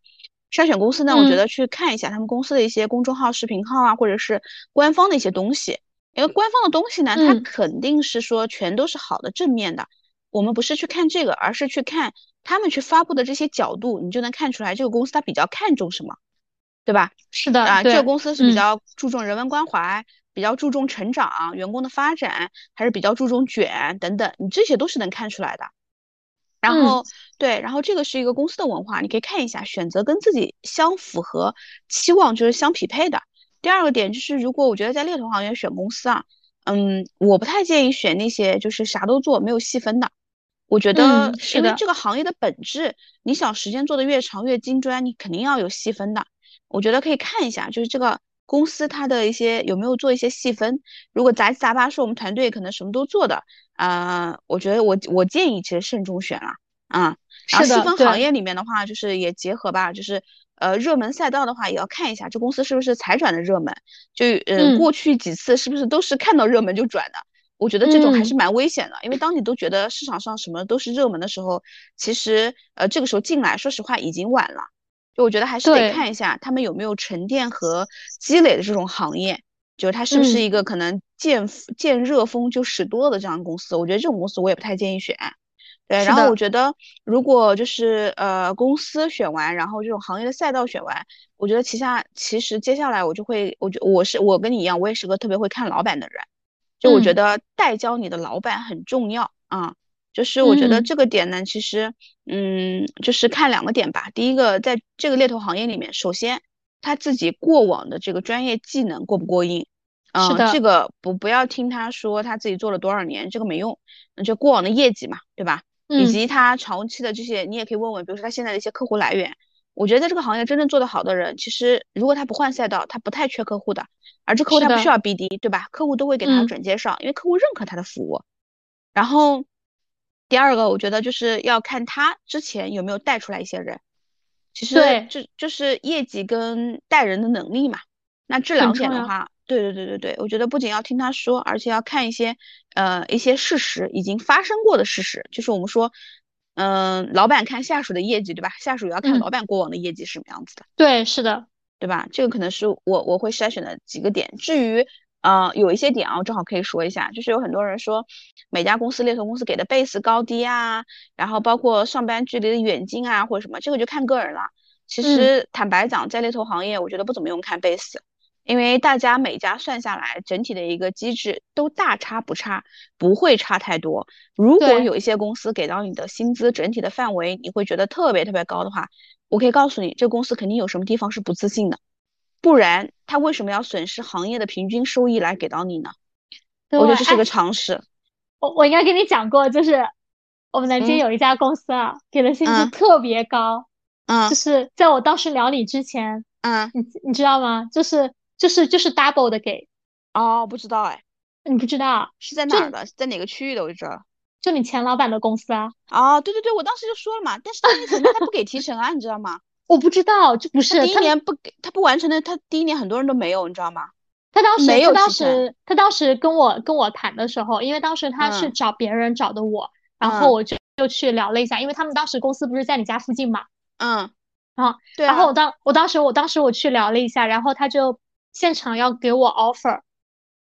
筛选公司呢，我觉得去看一下他们公司的一些公众号、视频号啊，或者是官方的一些东西。因为官方的东西呢，它肯定是说全都是好的、正面的。我们不是去看这个，而是去看。他们去发布的这些角度，你就能看出来这个公司它比较看重什么，对吧？是的啊，这个公司是比较注重人文关怀，比较注重成长、员工的发展，还是比较注重卷等等，你这些都是能看出来的。然后对，然后这个是一个公司的文化，你可以看一下，选择跟自己相符合、期望就是相匹配的。第二个点就是，如果我觉得在猎头行业选公司啊，嗯，我不太建议选那些就是啥都做、没有细分的。我觉得，因为这个行业的本质，你想时间做的越长越精专，你肯定要有细分的。我觉得可以看一下，就是这个公司它的一些有没有做一些细分。如果杂七杂八是我们团队可能什么都做的，啊，我觉得我我建议其实慎重选了啊。然后细分行业里面的话，就是也结合吧，就是呃热门赛道的话，也要看一下这公司是不是才转的热门，就嗯过去几次是不是都是看到热门就转的。我觉得这种还是蛮危险的，因为当你都觉得市场上什么都是热门的时候，其实呃这个时候进来，说实话已经晚了。就我觉得还是得看一下他们有没有沉淀和积累的这种行业，就是它是不是一个可能见见热风就使多了的这样的公司。我觉得这种公司我也不太建议选。对，然后我觉得如果就是呃公司选完，然后这种行业的赛道选完，我觉得旗下其实接下来我就会，我觉我是我跟你一样，我也是个特别会看老板的人。就我觉得带教你的老板很重要啊，就是我觉得这个点呢，其实，嗯，就是看两个点吧。第一个，在这个猎头行业里面，首先他自己过往的这个专业技能过不过硬，啊，这个不不要听他说他自己做了多少年，这个没用，那就过往的业绩嘛，对吧？以及他长期的这些，你也可以问问，比如说他现在的一些客户来源，我觉得在这个行业真正做得好的人，其实如果他不换赛道，他不太缺客户的。而这客户他不需要 BD，对吧？客户都会给他转介绍，因为客户认可他的服务。然后第二个，我觉得就是要看他之前有没有带出来一些人。其实这就是业绩跟带人的能力嘛。那这两点的话，对对对对对，我觉得不仅要听他说，而且要看一些呃一些事实已经发生过的事实，就是我们说。嗯，老板看下属的业绩，对吧？下属也要看老板过往的业绩是什么样子的。对，是的，对吧？这个可能是我我会筛选的几个点。至于，呃，有一些点啊，我正好可以说一下，就是有很多人说每家公司猎头公司给的 base 高低啊，然后包括上班距离的远近啊，或者什么，这个就看个人了。其实坦白讲，在猎头行业，我觉得不怎么用看 base。因为大家每家算下来，整体的一个机制都大差不差，不会差太多。如果有一些公司给到你的薪资整体的范围，你会觉得特别特别高的话，我可以告诉你，这公司肯定有什么地方是不自信的，不然他为什么要损失行业的平均收益来给到你呢？我觉得这是个常识。我我应该跟你讲过，就是我们南京有一家公司啊，给的薪资特别高，嗯，就是在我当时聊你之前，嗯，你你知道吗？就是。就是就是 double 的给，哦，不知道哎，你不知道是在哪儿的，在哪个区域的？我就知道，就你前老板的公司啊。哦，对对对，我当时就说了嘛，但是第一年他不给提成啊，你知道吗？我不知道，就不是第一年不给他不完成的，他第一年很多人都没有，你知道吗？他当时没有他当时他当时跟我跟我谈的时候，因为当时他是找别人找的我，然后我就就去聊了一下，因为他们当时公司不是在你家附近嘛。嗯。啊，对。然后我当我当时我当时我去聊了一下，然后他就。现场要给我 offer，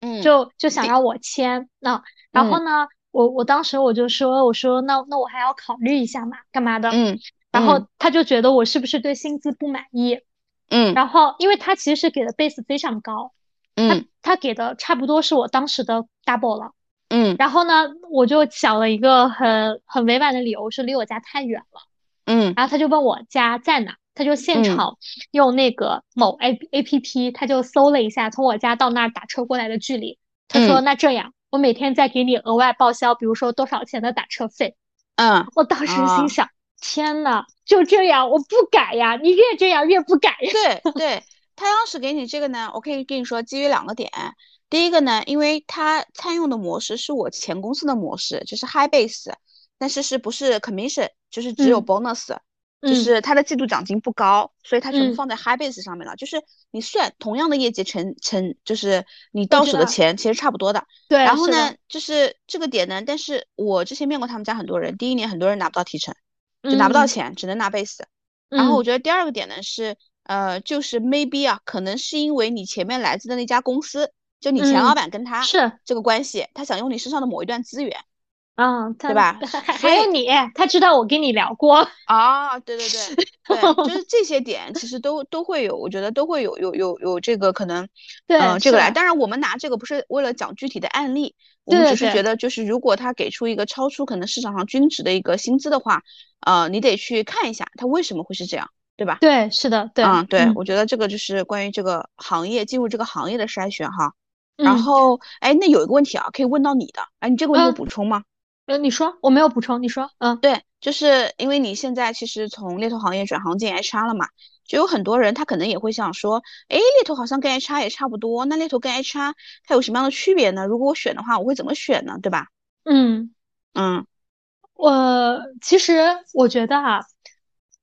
嗯，就就想让我签那，然后呢，我我当时我就说，我说那那我还要考虑一下嘛，干嘛的？嗯，然后他就觉得我是不是对薪资不满意？嗯，然后因为他其实是给的 base 非常高，嗯，他他给的差不多是我当时的 double 了，嗯，然后呢，我就想了一个很很委婉的理由，是离我家太远了，嗯，然后他就问我家在哪。他就现场用那个某 A A P P，他就搜了一下从我家到那儿打车过来的距离。他说：“那这样，我每天再给你额外报销，比如说多少钱的打车费。”嗯，我当时心想：“天呐，就这样，我不改呀！你越这样越不改。”对对，他当时给你这个呢，我可以跟你说，基于两个点。第一个呢，因为他参用的模式是我前公司的模式，就是 high base，但是是不是 commission，就是只有 bonus。就是他的季度奖金不高，所以他全部放在 high base 上面了。就是你算同样的业绩乘乘，就是你到手的钱其实差不多的。对。然后呢，就是这个点呢，但是我之前面过他们家很多人，第一年很多人拿不到提成，就拿不到钱，只能拿 base。然后我觉得第二个点呢是，呃，就是 maybe 啊，可能是因为你前面来自的那家公司，就你前老板跟他是这个关系，他想用你身上的某一段资源。嗯，对吧？还还有你，他知道我跟你聊过啊。对对对，对，就是这些点，其实都都会有，我觉得都会有有有有这个可能，嗯，这个来。当然，我们拿这个不是为了讲具体的案例，我们只是觉得，就是如果他给出一个超出可能市场上均值的一个薪资的话，呃，你得去看一下他为什么会是这样，对吧？对，是的，对，嗯，对，我觉得这个就是关于这个行业进入这个行业的筛选哈。然后，哎，那有一个问题啊，可以问到你的，哎，你这个问题有补充吗？呃，你说我没有补充，你说，嗯，对，就是因为你现在其实从猎头行业转行进 HR 了嘛，就有很多人他可能也会想说，哎，猎头好像跟 HR 也差不多，那猎头跟 HR 它有什么样的区别呢？如果我选的话，我会怎么选呢？对吧？嗯嗯，我其实我觉得啊，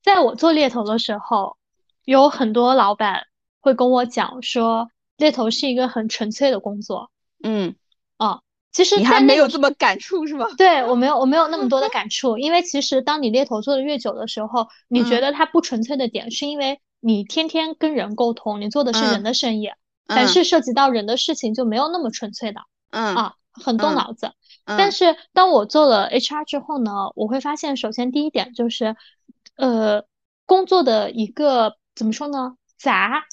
在我做猎头的时候，有很多老板会跟我讲说，猎头是一个很纯粹的工作。嗯，啊。其实你还没有这么感触是吗？对我没有，我没有那么多的感触，因为其实当你猎头做的越久的时候，你觉得它不纯粹的点，是因为你天天跟人沟通，你做的是人的生意，凡是涉及到人的事情就没有那么纯粹的，嗯。啊，很动脑子。但。是当我做了 HR 之后呢，我会发现，首先第一点就是，呃，工作的一个怎么说呢，杂，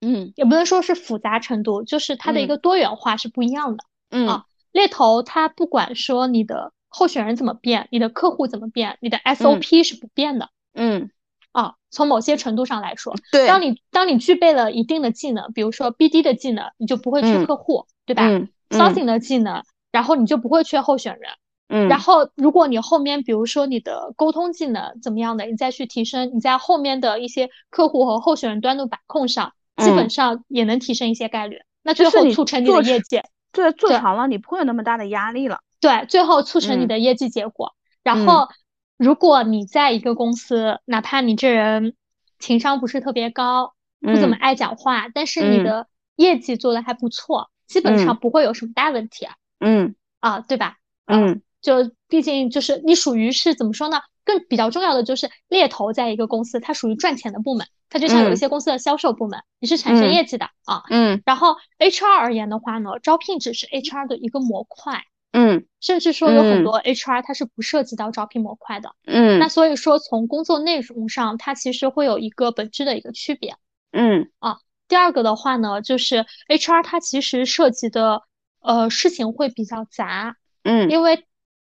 嗯，也不能说是复杂程度，就是它的一个多元化是不一样的，嗯。猎头他不管说你的候选人怎么变，你的客户怎么变，你的 SOP 是不变的。嗯，啊，从某些程度上来说，对，当你当你具备了一定的技能，比如说 BD 的技能，你就不会缺客户，对吧？Sourcing 的技能，然后你就不会缺候选人。嗯，然后如果你后面比如说你的沟通技能怎么样的，你再去提升，你在后面的一些客户和候选人端的把控上，基本上也能提升一些概率。那最后促成你的业绩，对，做长了你不会有那么大的压力了。对，最后促成你的业绩结果。然后，如果你在一个公司，哪怕你这人情商不是特别高，不怎么爱讲话，但是你的业绩做的还不错，基本上不会有什么大问题啊。嗯，啊，对吧？嗯，就毕竟就是你属于是怎么说呢？更比较重要的就是猎头在一个公司，它属于赚钱的部门，它就像有一些公司的销售部门，你是产生业绩的啊。嗯。然后 HR 而言的话呢，招聘只是 HR 的一个模块。嗯。甚至说有很多 HR 它是不涉及到招聘模块的。嗯。那所以说从工作内容上，它其实会有一个本质的一个区别。嗯。啊，第二个的话呢，就是 HR 它其实涉及的呃事情会比较杂。嗯。因为。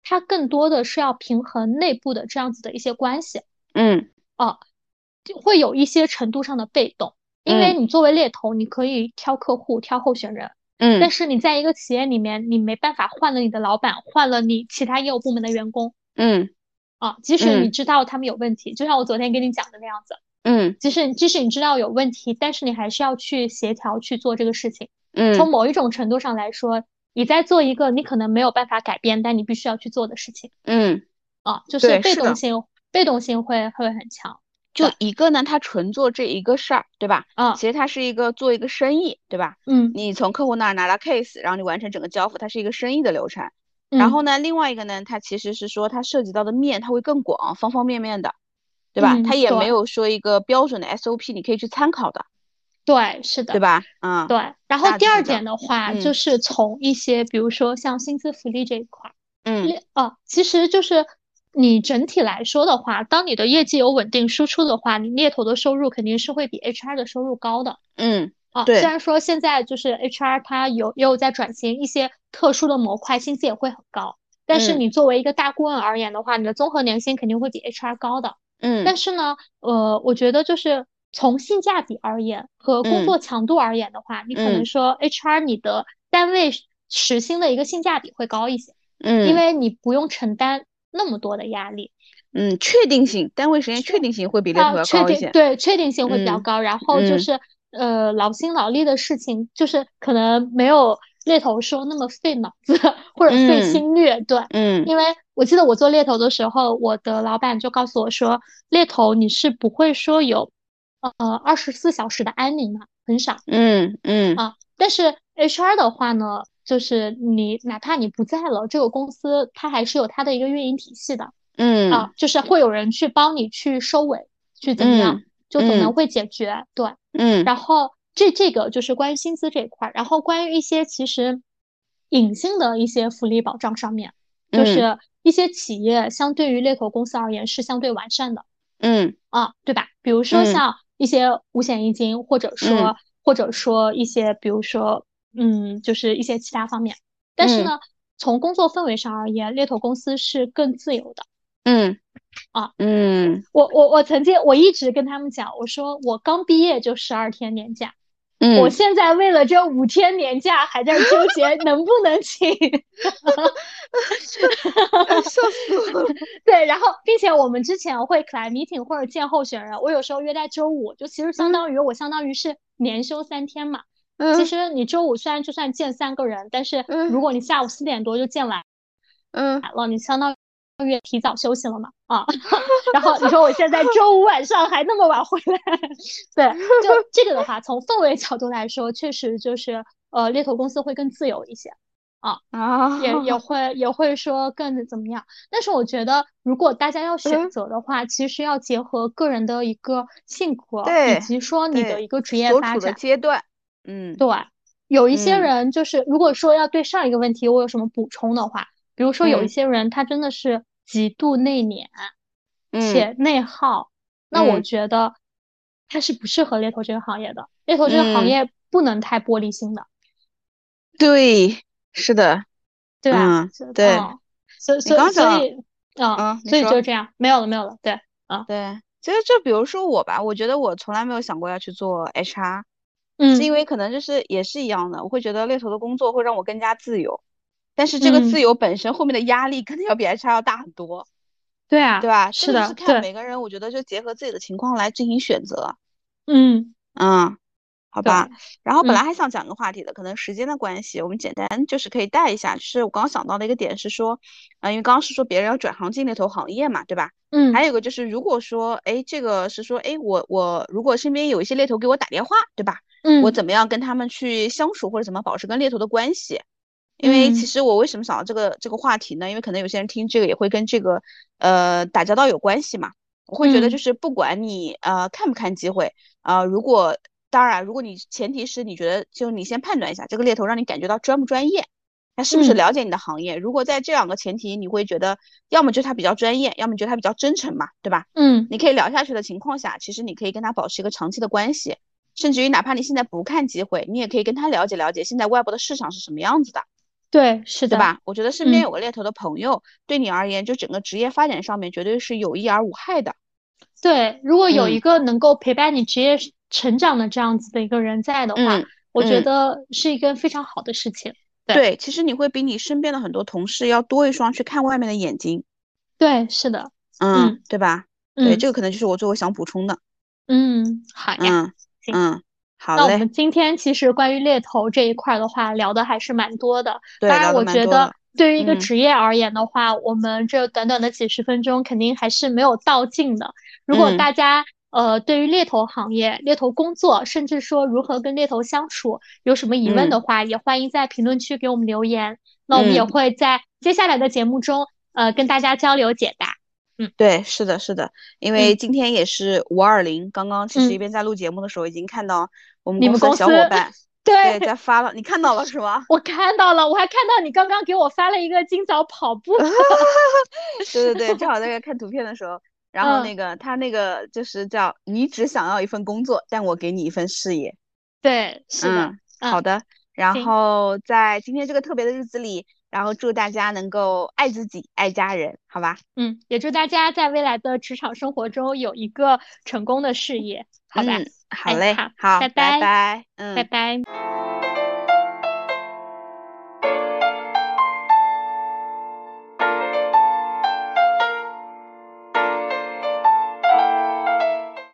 它更多的是要平衡内部的这样子的一些关系，嗯，哦，就会有一些程度上的被动，因为你作为猎头，你可以挑客户、挑候选人，嗯，但是你在一个企业里面，你没办法换了你的老板，换了你其他业务部门的员工，嗯，啊，即使你知道他们有问题，就像我昨天跟你讲的那样子，嗯，即使即使你知道有问题，但是你还是要去协调去做这个事情，嗯，从某一种程度上来说。你在做一个你可能没有办法改变，但你必须要去做的事情。嗯，啊，就是被动性，被动性会会很强。就一个呢，他纯做这一个事儿，对吧？嗯，其实他是一个做一个生意，对吧？嗯，你从客户那儿拿到 case，然后你完成整个交付，它是一个生意的流程。然后呢，另外一个呢，它其实是说它涉及到的面，它会更广，方方面面的，对吧？它也没有说一个标准的 SOP，你可以去参考的。对，是的，对吧？嗯，对。然后第二点的话，就是从一些，比如说像薪资福利这一块，嗯，哦，其实就是你整体来说的话，当你的业绩有稳定输出的话，你猎头的收入肯定是会比 HR 的收入高的。嗯，啊，虽然说现在就是 HR 它有也有在转型，一些特殊的模块薪资也会很高，但是你作为一个大顾问而言的话，你的综合年薪肯定会比 HR 高的。嗯，但是呢，呃，我觉得就是。从性价比而言和工作强度而言的话，你可能说 HR 你的单位时薪的一个性价比会高一些，嗯，因为你不用承担那么多的压力，嗯，确定性单位时间确定性会比猎头要高一些，对，确定性会比较高。然后就是呃劳心劳力的事情，就是可能没有猎头说那么费脑子或者费心略，对，嗯，因为我记得我做猎头的时候，我的老板就告诉我说，猎头你是不会说有。呃，二十四小时的安宁嘛，很少。嗯嗯啊，但是 HR 的话呢，就是你哪怕你不在了，这个公司它还是有它的一个运营体系的。嗯啊，就是会有人去帮你去收尾，去怎么样，就总能会解决。对，嗯。然后这这个就是关于薪资这一块，然后关于一些其实隐性的一些福利保障上面，就是一些企业相对于猎头公司而言是相对完善的。嗯啊，对吧？比如说像。一些五险一金，或者说，或者说一些，比如说，嗯，就是一些其他方面。但是呢，从工作氛围上而言，猎头公司是更自由的。嗯，啊，嗯，我我我曾经我一直跟他们讲，我说我刚毕业就十二天年假。嗯我现在为了这五天年假还在纠结 能不能请，笑死了。对，然后并且我们之前会 client meeting 或者见候选人，我有时候约在周五，就其实相当于我相当于是年休三天嘛。嗯。其实你周五虽然就算见三个人，但是如果你下午四点多就见完，嗯，了，你相当于。月提早休息了嘛？啊，然后你说我现在周五晚上还那么晚回来，对，就这个的话，从氛围角度来说，确实就是呃，猎头公司会更自由一些啊啊，也也会也会说更怎么样？但是我觉得，如果大家要选择的话，其实要结合个人的一个性格，以及说你的一个职业发展阶段，嗯，对，有一些人就是如果说要对上一个问题我有什么补充的话。比如说有一些人，他真的是极度内敛，且内耗，那我觉得他是不适合猎头这个行业的。猎头这个行业不能太玻璃心的。对，是的，对吧？对，所以所以所以啊，所以就这样，没有了，没有了。对，啊，对，其实就比如说我吧，我觉得我从来没有想过要去做 HR，嗯，是因为可能就是也是一样的，我会觉得猎头的工作会让我更加自由。但是这个自由本身后面的压力肯定要比 HR 要大很多。对啊，对吧？是的，是看每个人，我觉得就结合自己的情况来进行选择。嗯嗯。好吧，然后本来还想讲个话题的，可能时间的关系，我们简单就是可以带一下。就是我刚刚想到的一个点是说，嗯，因为刚刚是说别人要转行进猎头行业嘛，对吧？嗯。还有一个就是，如果说，哎，这个是说，哎，我我如果身边有一些猎头给我打电话，对吧？嗯。我怎么样跟他们去相处，或者怎么保持跟猎头的关系？因为其实我为什么想到这个这个话题呢？因为可能有些人听这个也会跟这个呃打交道有关系嘛。我会觉得就是不管你呃看不看机会啊，如果。当然，如果你前提是你觉得，就你先判断一下这个猎头让你感觉到专不专业，他是不是了解你的行业。如果在这两个前提，你会觉得要么就他比较专业，要么觉得他比较真诚嘛，对吧？嗯，你可以聊下去的情况下，其实你可以跟他保持一个长期的关系，甚至于哪怕你现在不看机会，你也可以跟他了解了解现在外部的市场是什么样子的。对，是的，对吧？我觉得身边有个猎头的朋友，对你而言，就整个职业发展上面绝对是有益而无害的。对，如果有一个能够陪伴你职业。成长的这样子的一个人在的话，我觉得是一个非常好的事情。对，其实你会比你身边的很多同事要多一双去看外面的眼睛。对，是的，嗯，对吧？对，这个可能就是我最后想补充的。嗯，好呀，嗯，好那我们今天其实关于猎头这一块的话，聊的还是蛮多的。对，当然，我觉得对于一个职业而言的话，我们这短短的几十分钟肯定还是没有道尽的。如果大家。呃，对于猎头行业、猎头工作，甚至说如何跟猎头相处，有什么疑问的话，也欢迎在评论区给我们留言。那我们也会在接下来的节目中，呃，跟大家交流解答。嗯，对，是的，是的，因为今天也是五二零，刚刚其实一边在录节目的时候，已经看到我们公司的小伙伴对在发了，你看到了是吗？我看到了，我还看到你刚刚给我发了一个今早跑步。对对对，正好在看图片的时候。然后那个他那个就是叫你只想要一份工作，但我给你一份事业。对，是的，好的。然后在今天这个特别的日子里，然后祝大家能够爱自己、爱家人，好吧？嗯，也祝大家在未来的职场生活中有一个成功的事业，好吧？好嘞，好，拜拜拜，嗯，拜拜。